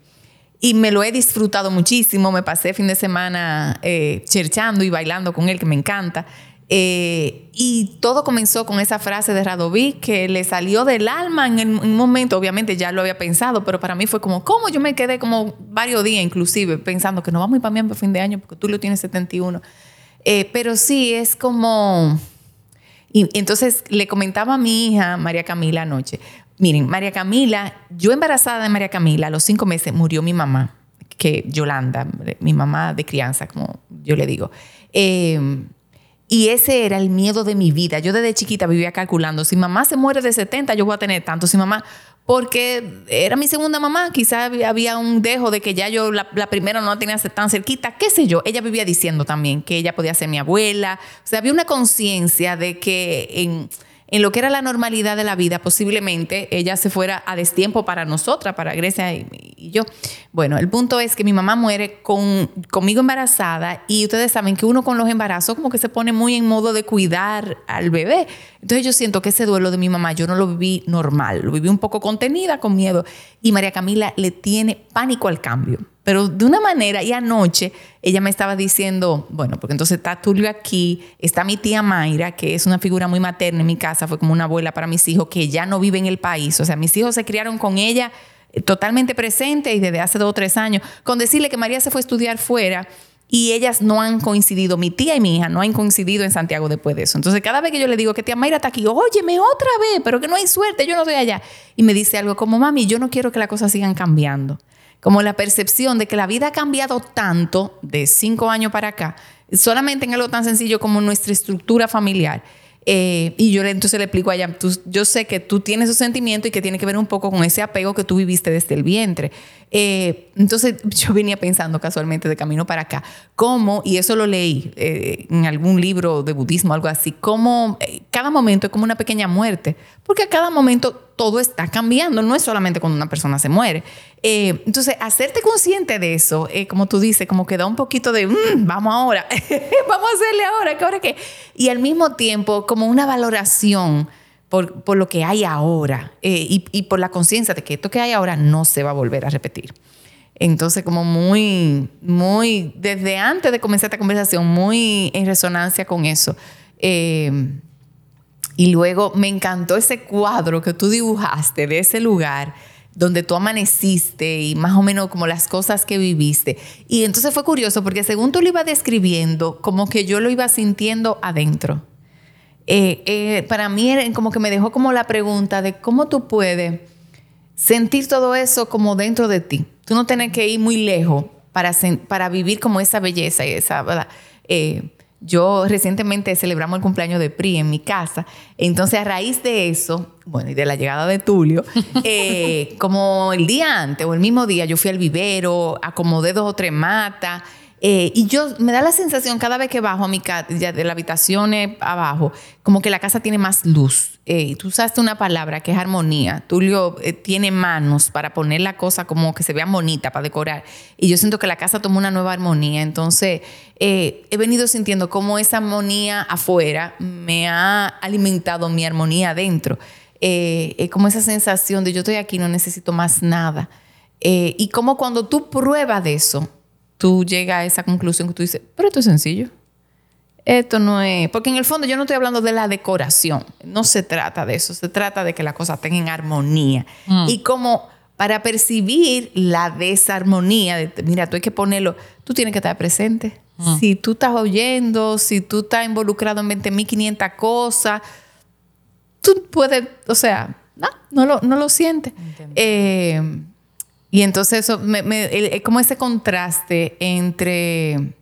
y me lo he disfrutado muchísimo. Me pasé fin de semana eh, cherchando y bailando con él, que me encanta. Eh, y todo comenzó con esa frase de Radoví que le salió del alma en, un momento, obviamente ya lo había pensado, pero para mí fue como, ¿cómo? Yo me quedé como varios días inclusive pensando que no vamos a ir para mí para fin de año porque tú lo tienes 71. Eh, pero sí, es como... Y entonces le comentaba a mi hija, María Camila, anoche, Miren, María Camila, yo embarazada de María Camila, a los cinco meses murió mi mamá, que Yolanda, mi mamá de crianza, como yo le digo. Em, y ese era el miedo de mi vida. Yo desde chiquita vivía calculando, si mamá se muere de 70, yo voy a tener tanto. Si mamá, porque era mi segunda mamá, quizás había un dejo de que ya yo la, la, primera no la tenía tan cerquita, qué sé yo. Ella vivía diciendo también que ella podía ser mi abuela. O sea, había una conciencia de que en en lo que era la normalidad de la vida, posiblemente ella se fuera a destiempo para nosotras, para Grecia y, yo. Bueno, el punto es que mi mamá muere con, conmigo embarazada y ustedes saben que uno con los embarazos como que se pone muy en modo de cuidar al bebé. Entonces yo siento que ese duelo de mi mamá yo no lo viví normal, lo viví un poco contenida, con miedo. Y María Camila le tiene pánico al cambio pero de una manera, y anoche ella me estaba diciendo, bueno, porque entonces está Tulio aquí, está mi tía Mayra, que es una figura muy materna en mi casa, fue como una abuela para mis hijos, que ya no vive en el país, o sea, mis hijos se criaron con ella eh, totalmente presente y desde hace dos o tres años, con decirle que María se fue a estudiar fuera y ellas no han coincidido, mi tía y mi hija no han coincidido en Santiago después de eso. Entonces, cada vez que yo le digo que tía Mayra está aquí, óyeme otra vez, pero que no hay suerte, yo no estoy allá. Y me dice algo como, mami, yo no quiero que las cosas sigan cambiando como la percepción de que la vida ha cambiado tanto de cinco años para acá, solamente en algo tan sencillo como nuestra estructura familiar. Eh, y yo entonces le explico a ella, yo sé que tú tienes esos sentimientos y que tiene que ver un poco con ese apego que tú viviste desde el vientre. Eh, entonces yo venía pensando casualmente de camino para acá, cómo, y eso lo leí eh, en algún libro de budismo, algo así, cómo cada momento es como una pequeña muerte, porque a cada momento todo está cambiando, no es solamente cuando una persona se muere. Eh, entonces, hacerte consciente de eso, eh, como tú dices, como que da un poquito de, mm, vamos ahora, vamos a hacerle ahora, ¿qué ahora qué? Y al mismo tiempo, como una valoración por, por lo que hay ahora eh, y, y, por la conciencia de que esto que hay ahora no se va a volver a repetir. Entonces, como muy, muy, desde antes de comenzar esta conversación, muy en resonancia con eso. Y luego me encantó ese cuadro que tú dibujaste de ese lugar donde tú amaneciste y más o menos como las cosas que viviste. Y entonces fue curioso porque según tú lo ibas describiendo, como que yo lo iba sintiendo adentro. Eh, eh, para mí como que me dejó como la pregunta de cómo tú puedes sentir todo eso como dentro de ti. Tú no tienes que ir muy lejos para, para vivir como esa belleza y esa, ¿verdad? Eh, yo recientemente celebramos el cumpleaños de PRI en mi casa. Entonces, a raíz de eso, bueno, y de la llegada de Tulio, eh, como el día antes o el mismo día, yo fui al vivero, acomodé dos o tres matas eh, y yo me da la sensación cada vez que bajo a mi casa, de la habitación abajo, como que la casa tiene más luz. Eh, tú usaste una palabra que es armonía. Tulio eh, tiene manos para poner la cosa como que se vea bonita, para decorar. Y yo siento que la casa tomó una nueva armonía. Entonces, he venido sintiendo cómo esa armonía afuera me ha alimentado mi armonía adentro. eh, eh, como esa sensación de yo estoy aquí, no necesito más nada. Eh, y como cuando tú pruebas de eso, tú llegas a esa conclusión que tú dices, pero esto es sencillo. Esto no es, porque en el fondo yo no estoy hablando de la decoración, no se trata de eso, se trata de que las cosas tengan armonía. Y como para percibir la desarmonía, de, mira, tú hay que ponerlo, tú tienes que estar presente. Si tú estás oyendo, si tú estás involucrado en 20.500 cosas, tú puedes, o sea, no, no lo, no lo sientes. Eh, y entonces eso, es como ese contraste entre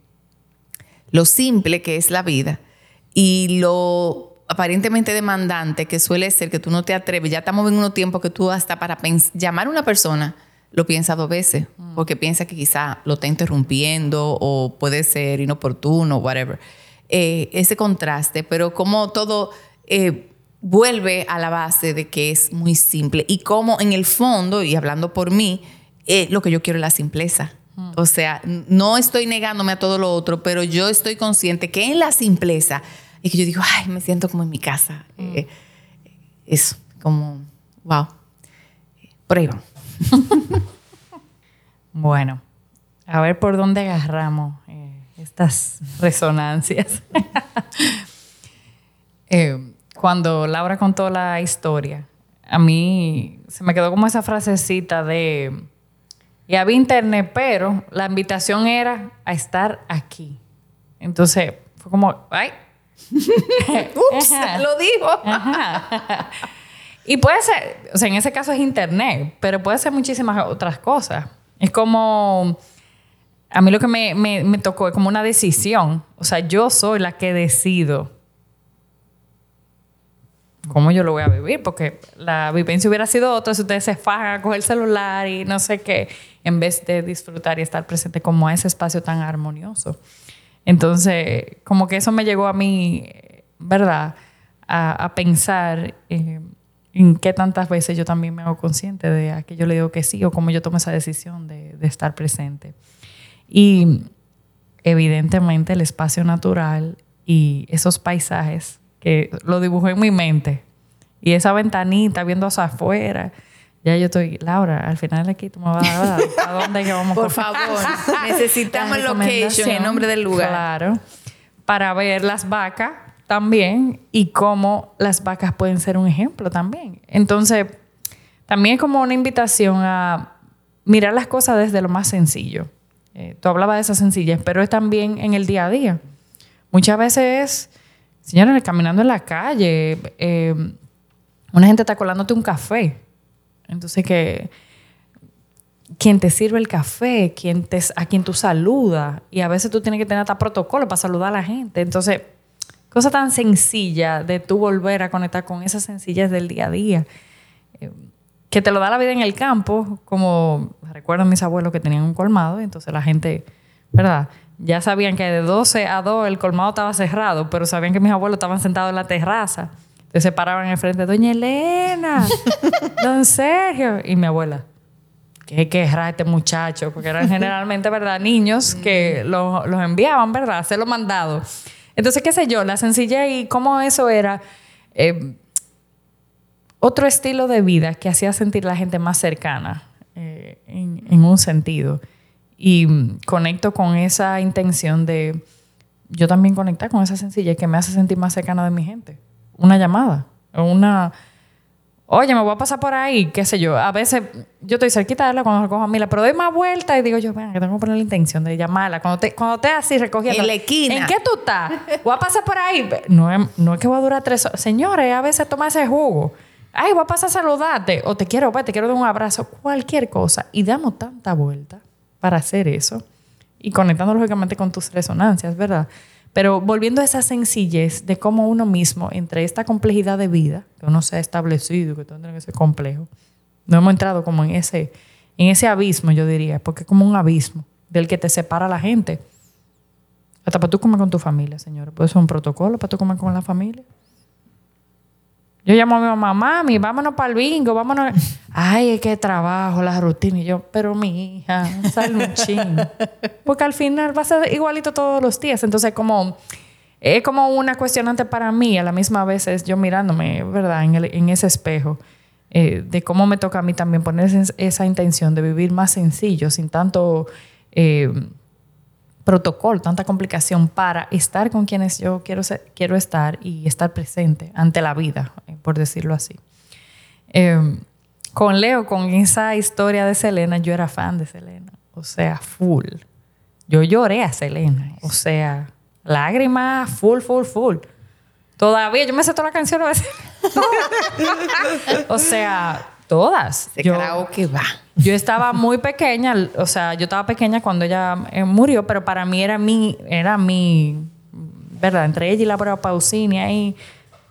lo simple que es la vida y lo aparentemente demandante que suele ser que tú no te atreves. Ya estamos en unos tiempos que tú hasta para llamar a una persona lo piensa dos veces, mm. porque piensa que quizá lo está interrumpiendo o puede ser inoportuno, whatever. Eh, ese contraste, pero como todo eh, vuelve a la base de que es muy simple y como en el fondo, y hablando por mí, eh, lo que yo quiero es la simpleza. Mm. O sea, no estoy negándome a todo lo otro, pero yo estoy consciente que en la simpleza es que yo digo, ay, me siento como en mi casa. Mm. Eh, eso, como, wow. Por ahí vamos. bueno, a ver por dónde agarramos eh, estas resonancias. cuando Laura contó la historia, a mí se me quedó como esa frasecita de y había internet, pero la invitación era a estar aquí. Entonces, fue como, ay. Ups, lo dijo. Y puede ser, o sea, en ese caso es internet, pero puede ser muchísimas otras cosas. Es como, a mí lo que me, me, me tocó es como una decisión. O sea, yo soy la que decido ¿cómo yo lo voy a vivir? Porque la vivencia hubiera sido otra si ustedes se fajan a el celular y no sé qué, en vez de disfrutar y estar presente como a ese espacio tan armonioso. Entonces, como que eso me llegó a mí, ¿verdad? A, pensar eh, en qué tantas veces yo también me hago consciente de a qué yo le digo que sí o cómo yo tomo esa decisión de, de estar presente. Y evidentemente el espacio natural y esos paisajes que lo dibujé en mi mente. Y esa ventanita viendo hacia afuera. Ya yo estoy, Laura, al final aquí tú me vas a dar a dónde que vamos. Por favor, necesitamos location, el nombre del lugar. Claro. Para ver las vacas también y cómo las vacas pueden ser un ejemplo también. Entonces, también es como una invitación a mirar las cosas desde lo más sencillo. Eh, tú hablabas de esa sencillez, pero es también en el día a día. Muchas veces Señores, caminando en la calle, eh, una gente está colándote un café. Entonces, que quien te sirve el café, quien te, a quien tú saludas, y a veces tú tienes que tener hasta protocolo para saludar a la gente. Entonces, cosa tan sencilla de tú volver a conectar con esas sencillas del día a día, eh, que te lo da la vida en el campo, como recuerdo mis abuelos que tenían un colmado, entonces la gente, ¿verdad? Ya sabían que de 12 a 2 el colmado estaba cerrado, pero sabían que mis abuelos estaban sentados en la terraza. Entonces se paraban en el frente, Doña Elena, Don Sergio, y mi abuela. ¿Qué querrá este muchacho? Porque eran generalmente, ¿verdad? Niños que los, enviaban, ¿verdad? Hacer los mandados. Entonces, qué sé yo, la sencilla y cómo eso era eh, otro estilo de vida que hacía sentir la gente más cercana eh, en un sentido. Y conecto con esa intención de yo también conectar con esa sencillez que me hace sentir más cercana de mi gente. Una llamada, una... Oye, me voy a pasar por ahí, qué sé yo. A veces yo estoy cerquita de ella cuando recojo a Mila, pero doy más vuelta y digo yo, venga, que tengo que poner la intención de llamarla. Cuando te, cuando te así recogiendo. En la esquina. ¿En qué tú estás? Voy a pasar por ahí. No es, no es que voy a durar tres horas. Señores, a veces toma ese jugo. Ay, voy a pasar a saludarte. O te quiero te quiero dar un abrazo. Cualquier cosa. Y damos tanta vuelta para hacer eso y conectando lógicamente con tus resonancias, ¿verdad? Pero volviendo a esa sencillez de cómo uno mismo, entre esta complejidad de vida, que uno se ha establecido, que todo que ser complejo, no hemos entrado como en ese, en ese abismo, yo diría, porque es como un abismo del que te separa la gente. Hasta para tú comer con tu familia, señora. Puede ser un protocolo para tú comer con la familia. Yo llamo a mi mamá, mami, vámonos para el bingo, vámonos. Ay, qué trabajo, la rutina. Y yo, pero mi hija, sale un ching. Porque al final va a ser igualito todos los días. Entonces, como es como una cuestionante para mí, a la misma vez es yo mirándome, ¿verdad? En, el, en ese espejo, eh, de cómo me toca a mí también poner esa intención de vivir más sencillo, sin tanto eh, protocolo, tanta complicación, para estar con quienes yo quiero, quiero estar y estar presente ante la vida, eh, por decirlo así. con Leo, con esa historia de Selena, yo era fan de Selena, o sea, full. Yo lloré a Selena, o sea Lágrimas, full, full, full. Todavía, yo me sé toda la canción a veces. o sea, todas. Yo, que va. Yo estaba muy pequeña, o sea, yo estaba pequeña cuando ella eh, murió, pero para mí era mi, era mi, ¿verdad? Entre ella y la Pausini ahí,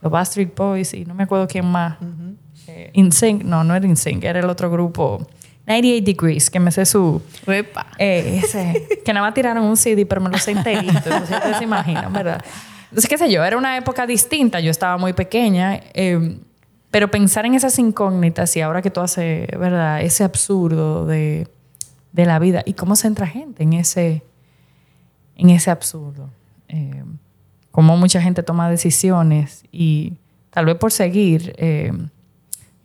los Bastard Boys y no me acuerdo quién más. Uh no, no era InSync, era el otro grupo. 98 Degrees, que me sé su... Eh, ese, que nada más tiraron un CD, pero me lo sé enterito. Entonces ustedes se imaginan, ¿verdad? Entonces, qué sé yo, era una época distinta. Yo estaba muy pequeña. Eh, pero pensar en esas incógnitas y ahora que tú haces, ¿verdad? Ese absurdo de, de, la vida y cómo se entra gente en ese, en ese absurdo. Eh, cómo mucha gente toma decisiones y tal vez por seguir, eh,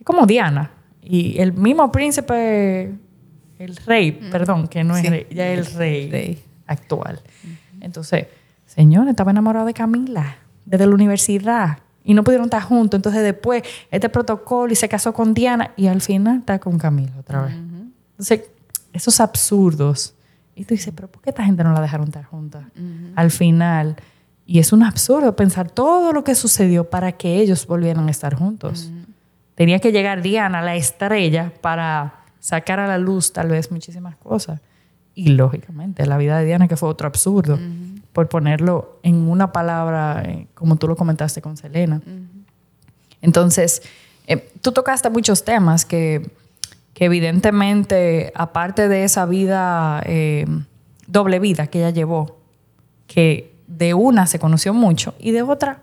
como Diana, y el mismo príncipe, el rey, perdón, que no es rey, ya es el rey, actual. Entonces, señor, estaba enamorado de Camila desde la universidad y no pudieron estar juntos. Entonces, después, este protocolo y se casó con Diana y al final está con Camila otra vez. Entonces, esos absurdos. Y tú dices, pero ¿por qué esta gente no la dejaron estar juntas? Al final. Y es un absurdo pensar todo lo que sucedió para que ellos volvieran a estar juntos. Tenía que llegar Diana, la estrella, para sacar a la luz tal vez muchísimas cosas. Y lógicamente, la vida de Diana, que fue otro absurdo, por ponerlo en una palabra, eh, como tú lo comentaste con Selena. Entonces, eh, tú tocaste muchos temas que, que, evidentemente, aparte de esa vida, eh, doble vida que ella llevó, que de una se conoció mucho y de otra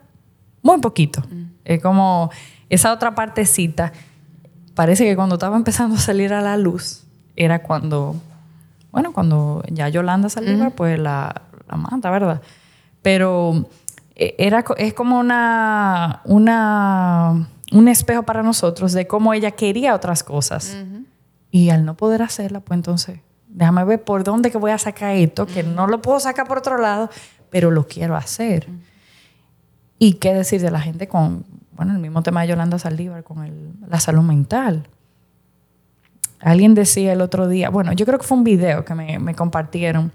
muy poquito. Es como esa otra partecita, parece que cuando estaba empezando a salir a la luz, era cuando, bueno, cuando ya Yolanda salió, pues la, la mata, ¿verdad? Pero e, era, es como una, una, un espejo para nosotros de cómo ella quería otras cosas. Y al no poder hacerla, pues entonces, déjame ver por dónde que voy a sacar esto, que no lo puedo sacar por otro lado, pero lo quiero hacer. Y qué decir de la gente con bueno, el mismo tema de Yolanda Saldívar con la salud mental. Alguien decía el otro día, bueno, yo creo que fue un video que me, compartieron,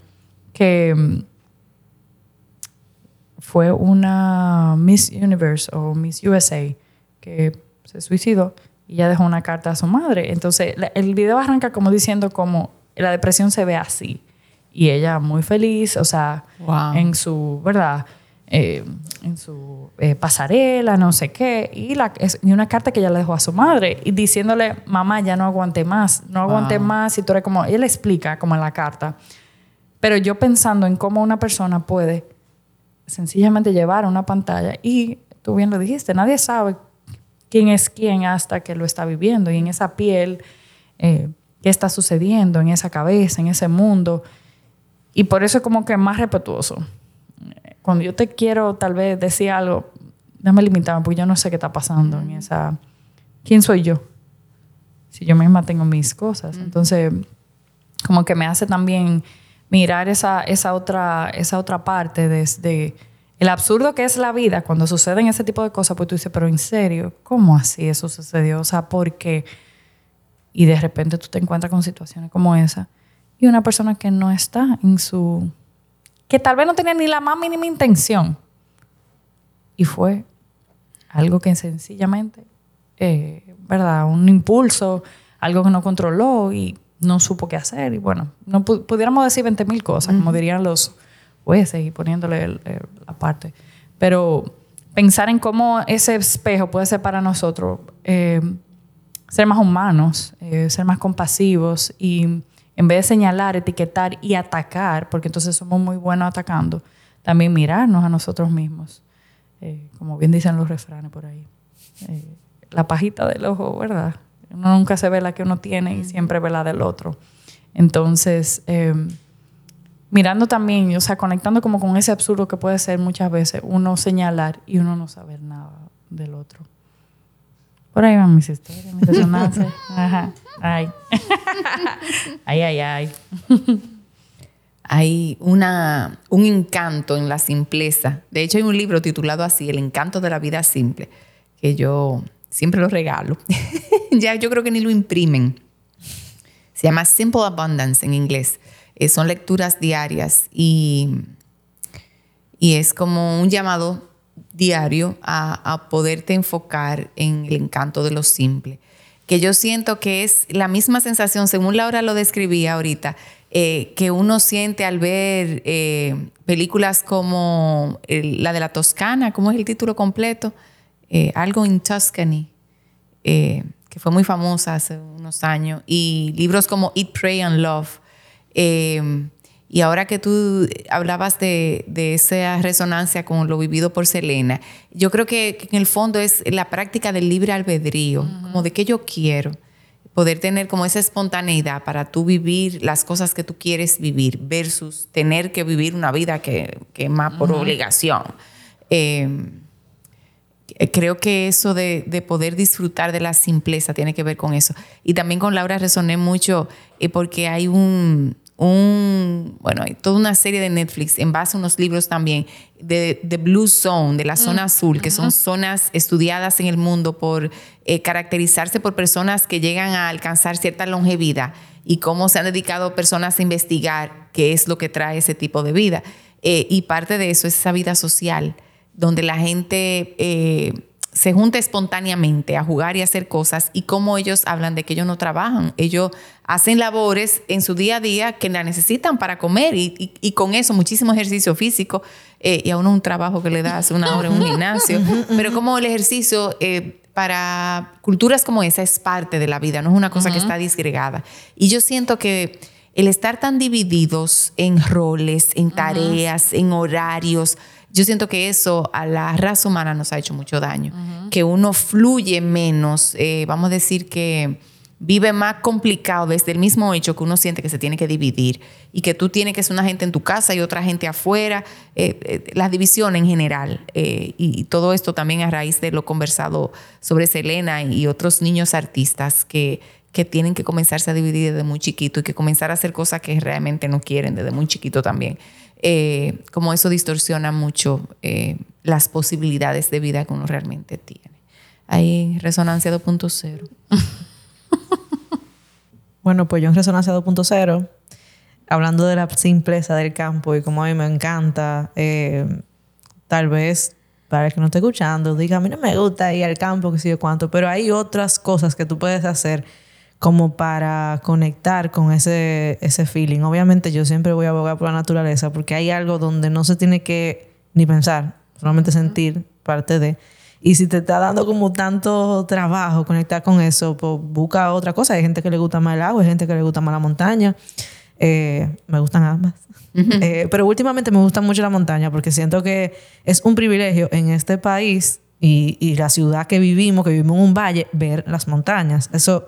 que mm, fue una Miss Universe o Miss USA que se suicidó y ya dejó una carta a su madre. Entonces, el video arranca como diciendo como la depresión se ve así. Y ella muy feliz, o sea, en su, ¿verdad? Eh, en su eh, pasarela, no sé qué, y, la, y una carta que ella le dejó a su madre, y diciéndole, mamá, ya no aguante más, no aguante más, y tú eres como, ella le explica como en la carta, pero yo pensando en cómo una persona puede sencillamente llevar una pantalla, y tú bien lo dijiste, nadie sabe quién es quién hasta que lo está viviendo, y en esa piel, eh, qué está sucediendo, en esa cabeza, en ese mundo, y por eso es como que más respetuoso cuando yo te quiero tal vez decir algo, déjame limitarme porque yo no sé qué está pasando en esa... ¿Quién soy yo? Si yo misma tengo mis cosas. Entonces, como que me hace también mirar esa, esa, otra, esa otra parte desde el absurdo que es la vida cuando suceden ese tipo de cosas, pues tú dices, pero en serio, ¿cómo así eso sucedió? O sea, ¿por qué? Y de repente tú te encuentras con situaciones como esa y una persona que no está en su que tal vez no tenía ni la más mínima intención. Y fue algo que sencillamente, eh, ¿verdad? Un impulso, algo que no controló y no supo qué hacer. Y bueno, no pudiéramos decir 20 mil cosas, como dirían los jueces y poniéndole la parte. Pero pensar en cómo ese espejo puede ser para nosotros eh, ser más humanos, eh, ser más compasivos y en vez de señalar, etiquetar y atacar, porque entonces somos muy buenos atacando, también mirarnos a nosotros mismos. Eh, como bien dicen los refranes por ahí. La pajita del ojo, ¿verdad? Uno nunca se ve la que uno tiene y siempre ve la del otro. Entonces, eh, mirando también, o sea, conectando como con ese absurdo que puede ser muchas veces uno señalar y uno no saber nada del otro. Por ahí van mis historias, mis resonancias. Ajá. Ay. ay, ay, ay. hay una, un encanto en la simpleza. De hecho, hay un libro titulado así, El encanto de la vida simple, que yo siempre lo regalo. ya yo creo que ni lo imprimen. Se llama Simple Abundance en inglés. Eh, son lecturas diarias y, y es como un llamado diario a, a poderte enfocar en el encanto de lo simple. Que yo siento que es la misma sensación, según Laura lo describía ahorita, eh, que uno siente al ver eh, películas como la de la Toscana, ¿cómo es el título completo? Eh, algo in Tuscany, que fue muy famosa hace unos años, y libros como Eat, Pray and Love. y ahora que tú hablabas de, esa resonancia con lo vivido por Selena, yo creo que, en el fondo es la práctica del libre albedrío, como de qué yo quiero poder tener como esa espontaneidad para tú vivir las cosas que tú quieres vivir versus tener que vivir una vida que, que más por obligación. Em, creo que eso de, de, poder disfrutar de la simpleza tiene que ver con eso. Y también con Laura resoné mucho eh, porque hay un, un, bueno, hay toda una serie de Netflix en base a unos libros también de, de Blue Zone, de la zona mm, azul, que son zonas estudiadas en el mundo por eh, caracterizarse por personas que llegan a alcanzar cierta longevidad y cómo se han dedicado personas a investigar qué es lo que trae ese tipo de vida. Eh, y parte de eso es esa vida social, donde la gente... Eh, se junta espontáneamente a jugar y a hacer cosas y cómo ellos hablan de que ellos no trabajan, ellos hacen labores en su día a día que la necesitan para comer y, con eso muchísimo ejercicio físico eh, y a uno un trabajo que le da hace una hora en un gimnasio, pero como el ejercicio eh, para culturas como esa es parte de la vida, no es una cosa que está disgregada. Y yo siento que el estar tan divididos en roles, en tareas, en horarios, yo siento que eso a la raza humana nos ha hecho mucho daño, que uno fluye menos, eh, vamos a decir que vive más complicado desde el mismo hecho que uno siente que se tiene que dividir y que tú tienes que ser una gente en tu casa y otra gente afuera, eh, eh, las divisiones en general. y, todo esto también a raíz de lo conversado sobre Selena y otros niños artistas que, que tienen que comenzarse a dividir desde muy chiquito y que comenzar a hacer cosas que realmente no quieren desde muy chiquito también. Eh, como eso distorsiona mucho eh, las posibilidades de vida que uno realmente tiene. Hay resonancia 2.0. bueno, pues yo en resonancia 2.0, hablando de la simpleza del campo y como a mí me encanta, eh, tal vez para el que no esté escuchando, diga, a mí no me gusta ir al campo, que sé yo cuánto, pero hay otras cosas que tú puedes hacer como para conectar con ese, ese feeling. Obviamente yo siempre voy a abogar por la naturaleza porque hay algo donde no se tiene que ni pensar, solamente sentir parte de. Y si te está dando como tanto trabajo conectar con eso, pues busca otra cosa. Hay gente que le gusta más el agua, hay gente que le gusta más la montaña. Eh, me gustan ambas. Eh, pero últimamente me gusta mucho la montaña porque siento que es un privilegio en este país y, y la ciudad que vivimos, que vivimos en un valle, ver las montañas. Eso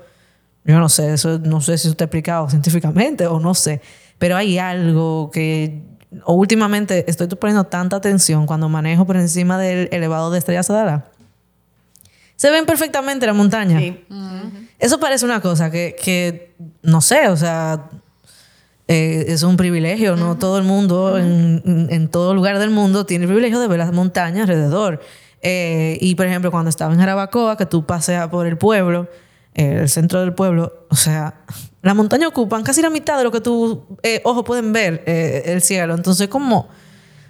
yo no sé, eso no sé si está explicado científicamente o no sé, pero hay algo que últimamente estoy poniendo tanta atención cuando manejo por encima del elevado de Estrella Sadara. Se ven perfectamente la montaña. Eso parece una cosa que, no sé, o sea, eh, es un privilegio, ¿no? Todo el mundo, en, todo lugar del mundo, tiene el privilegio de ver las montañas alrededor. Eh, y por ejemplo, cuando estaba en Jarabacoa, que tú paseas por el pueblo, el centro del pueblo, o sea, la montaña ocupan casi la mitad de lo que tus eh, ojos pueden ver eh, el cielo. Entonces, como,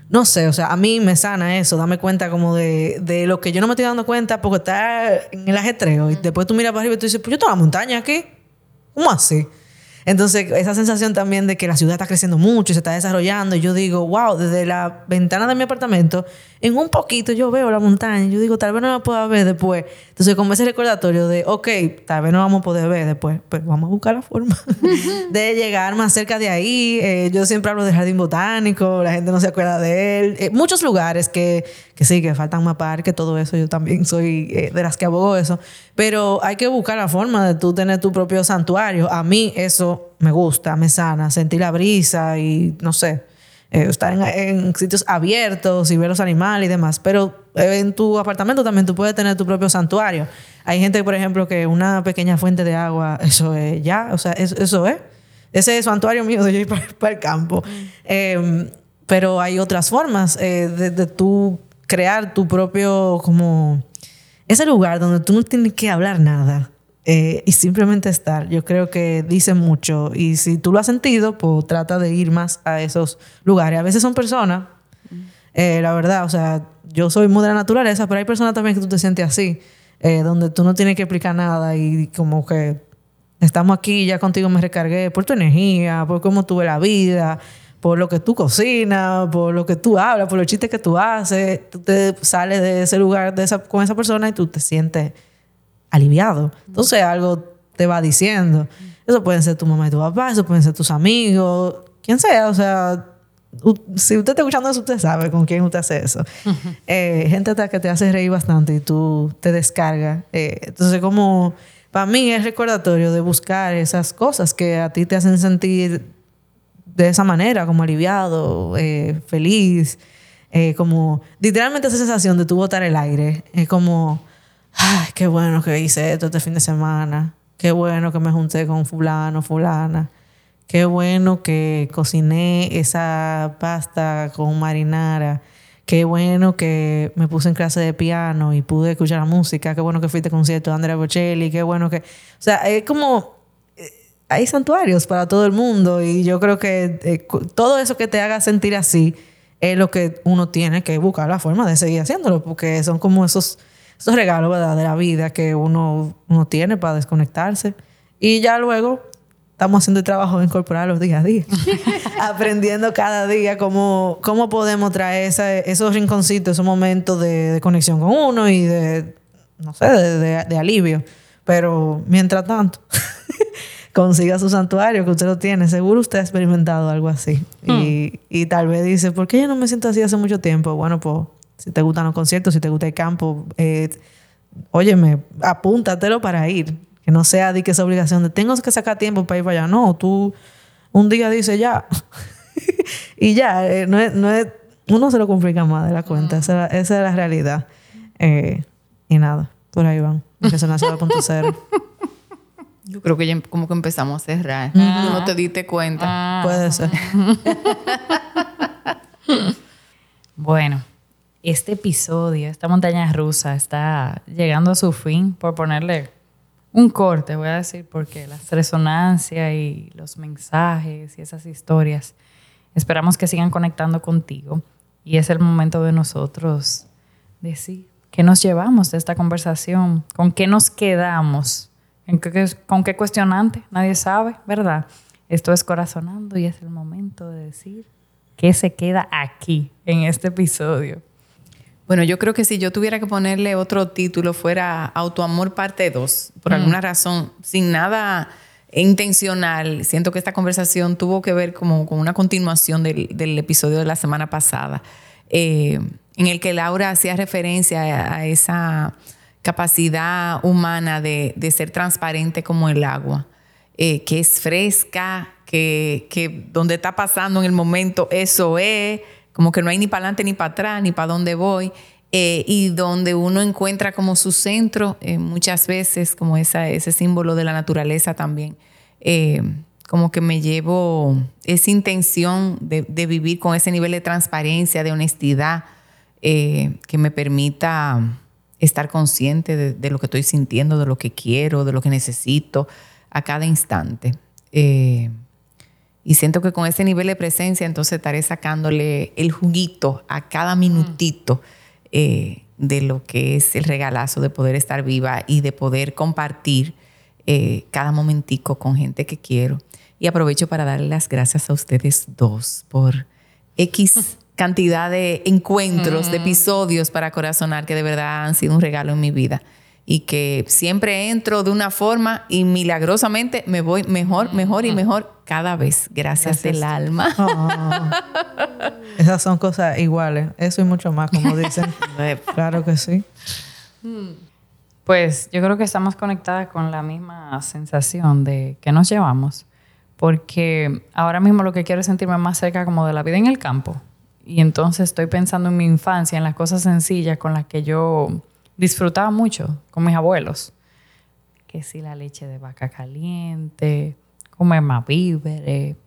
no sé, o sea, a mí me sana eso, dame cuenta como de, de, lo que yo no me estoy dando cuenta porque está en el ajetreo. Y después tú miras para arriba y tú dices, pues yo tengo la montaña aquí. ¿Cómo así? Entonces, esa sensación también de que la ciudad está creciendo mucho y se está desarrollando, y yo digo, wow, desde la ventana de mi apartamento, en un poquito yo veo la montaña, yo digo, tal vez no la pueda ver después. Entonces, como ese recordatorio de, ok, tal vez no vamos a poder ver después, pero vamos a buscar la forma de llegar más cerca de ahí. Eh, yo siempre hablo del jardín botánico, la gente no se acuerda de él. Eh, muchos lugares que, que sí, que faltan más parques, todo eso, yo también soy eh, de las que abogo eso. Pero hay que buscar la forma de tú tener tu propio santuario. A mí eso me gusta, me sana, sentir la brisa y no sé, eh, estar en, en sitios abiertos y ver los animales y demás. Pero eh, en tu apartamento también tú puedes tener tu propio santuario. Hay gente, por ejemplo, que una pequeña fuente de agua, eso es ya, o sea, eso, eso es. Ese es santuario mío de yo ir para, el campo. Eh, pero hay otras formas eh, de, de tú crear tu propio, como, ese lugar donde tú no tienes que hablar nada. Eh, y simplemente estar, yo creo que dice mucho. Y si tú lo has sentido, pues trata de ir más a esos lugares. A veces son personas, eh, la verdad, o sea, yo soy muy de la naturaleza, pero hay personas también que tú te sientes así, eh, donde tú no tienes que explicar nada y como que estamos aquí, ya contigo me recargué por tu energía, por cómo tuve la vida, por lo que tú cocinas, por lo que tú hablas, por los chistes que tú haces. Tú te sales de ese lugar de esa, con esa persona y tú te sientes aliviado. Entonces algo te va diciendo. Eso pueden ser tu mamá y tu papá, eso pueden ser tus amigos, quien sea. O sea, si usted está escuchando eso, usted sabe con quién usted hace eso. Eh, gente que te hace reír bastante y tú te descargas. Eh, entonces, como para mí es recordatorio de buscar esas cosas que a ti te hacen sentir de esa manera, como aliviado, eh, feliz, como literalmente esa sensación de tú botar el aire. Es como, ay, qué bueno que hice esto este fin de semana, qué bueno que me junté con fulano, fulana, qué bueno que cociné esa pasta con marinara. Qué bueno que me puse en clase de piano y pude escuchar la música. Qué bueno que fuiste a concierto de Andrea Bocelli. Qué bueno que... O sea, es como hay santuarios para todo el mundo y yo creo que eh, todo eso que te haga sentir así es lo que uno tiene que buscar la forma de seguir haciéndolo porque son como esos, esos regalos ¿verdad? de la vida que uno, uno tiene para desconectarse y ya luego estamos haciendo el trabajo de incorporarlos día a día aprendiendo cada día cómo, cómo podemos traer esa- esos rinconcitos esos momentos de, de conexión con uno y de no sé de, de- de alivio pero mientras tanto consiga su santuario, que usted lo tiene. Seguro usted ha experimentado algo así. Y, y tal vez dice, ¿por qué yo no me siento así hace mucho tiempo? Bueno, pues si te gustan los conciertos, si te gusta el campo, eh, óyeme, apúntatelo para ir. Que no sea de que esa obligación de tengo que sacar tiempo para ir para allá. No, tú un día dices ya. y ya, eh, no es, no es, uno se lo complica más de la cuenta. Esa, es la- esa es la realidad. Eh, y nada, por ahí van. 2.0. Yo creo que ya em- como que empezamos a cerrar. Tú no te diste cuenta. Puede ser. Bueno, este episodio, esta montaña rusa está llegando a su fin por ponerle un corte, voy a decir, porque las resonancias y los mensajes y esas historias, esperamos que sigan conectando contigo y es el momento de nosotros decir qué nos llevamos de esta conversación, con qué nos quedamos, ¿En qué- con qué cuestionante, nadie sabe, ¿verdad? Esto es corazonando y es el momento de decir qué se queda aquí en este episodio. Bueno, yo creo que si yo tuviera que ponerle otro título fuera Autoamor parte 2, por alguna razón, sin nada intencional, siento que esta conversación tuvo que ver como con una continuación del, del episodio de la semana pasada, eh, en el que Laura hacía referencia a, a esa capacidad humana de, de ser transparente como el agua, eh, que es fresca, que, que donde está pasando en el momento eso es, como que no hay ni para adelante ni para atrás, ni para dónde voy, eh, y donde uno encuentra como su centro, eh, muchas veces como ese símbolo de la naturaleza también, eh, como que me llevo esa intención de, vivir con ese nivel de transparencia, de honestidad, que me permita estar consciente de, de lo que estoy sintiendo, de lo que quiero, de lo que necesito a cada instante. Y siento que con ese nivel de presencia, entonces estaré sacándole el juguito a cada minutito eh, de lo que es el regalazo de poder estar viva y de poder compartir eh, cada momentico con gente que quiero. Y aprovecho para darle las gracias a ustedes dos por X cantidad de encuentros, de episodios para corazonar que de verdad han sido un regalo en mi vida. Y que siempre entro de una forma y milagrosamente me voy mejor, mejor y mejor cada vez. Gracias, del alma. Ah. Esas son cosas iguales. Eso y mucho más, como dicen. claro que sí. Pues yo creo que estamos conectadas con la misma sensación de que nos llevamos, porque ahora mismo lo que quiero es sentirme más cerca como de la vida en el campo. Y entonces estoy pensando en mi infancia, en las cosas sencillas con las que yo disfrutaba mucho con mis abuelos. Que si la leche de vaca caliente, comer más víveres,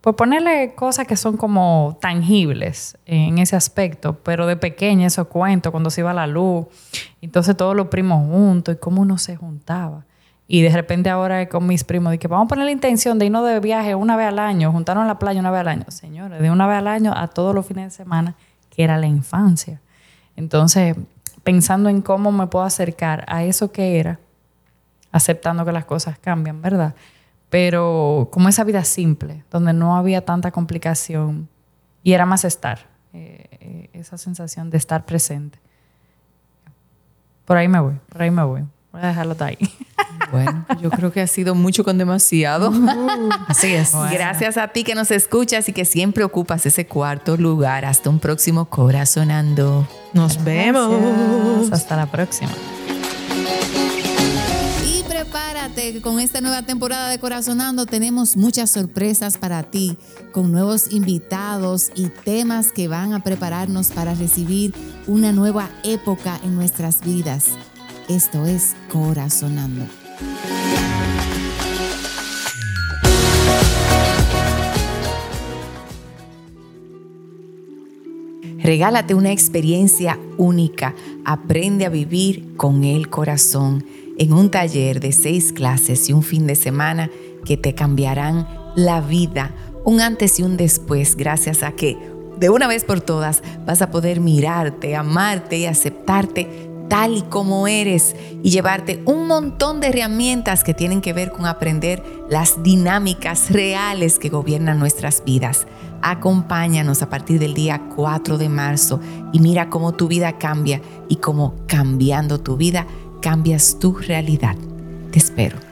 pues ponerle cosas que son como tangibles en ese aspecto, pero de pequeña esos cuentos, cuando se iba la luz, entonces todos los primos juntos y cómo uno se juntaba. Y de repente ahora con mis primos, de que vamos a poner la intención de irnos de viaje una vez al año, juntarnos en la playa una vez al año. Señores, de una vez al año a todos los fines de semana, que era la infancia. Entonces, pensando en cómo me puedo acercar a eso que era, aceptando que las cosas cambian, ¿verdad? pero como esa vida simple, donde no había tanta complicación y era más estar, eh, eh, esa sensación de estar presente. Por ahí me voy, por ahí me voy. Voy a dejarlo ahí. Bueno, yo creo que ha sido mucho con demasiado. Así es. Gracias a ti que nos escuchas y que siempre ocupas ese cuarto lugar. Hasta un próximo Corazonando. Nos vemos. Hasta la próxima prepárate, con esta nueva temporada de Corazonando tenemos muchas sorpresas para ti, con nuevos invitados y temas que van a prepararnos para recibir una nueva época en nuestras vidas. Esto es Corazonando. Regálate una experiencia única. Aprende a vivir con el corazón en un taller de seis clases y un fin de semana que te cambiarán la vida, un antes y un después, gracias a que de una vez por todas vas a poder mirarte, amarte y aceptarte tal y como eres y llevarte un montón de herramientas que tienen que ver con aprender las dinámicas reales que gobiernan nuestras vidas. Acompáñanos a partir del día 4 de marzo y mira cómo tu vida cambia y cómo cambiando tu vida cambias tu realidad. Te espero.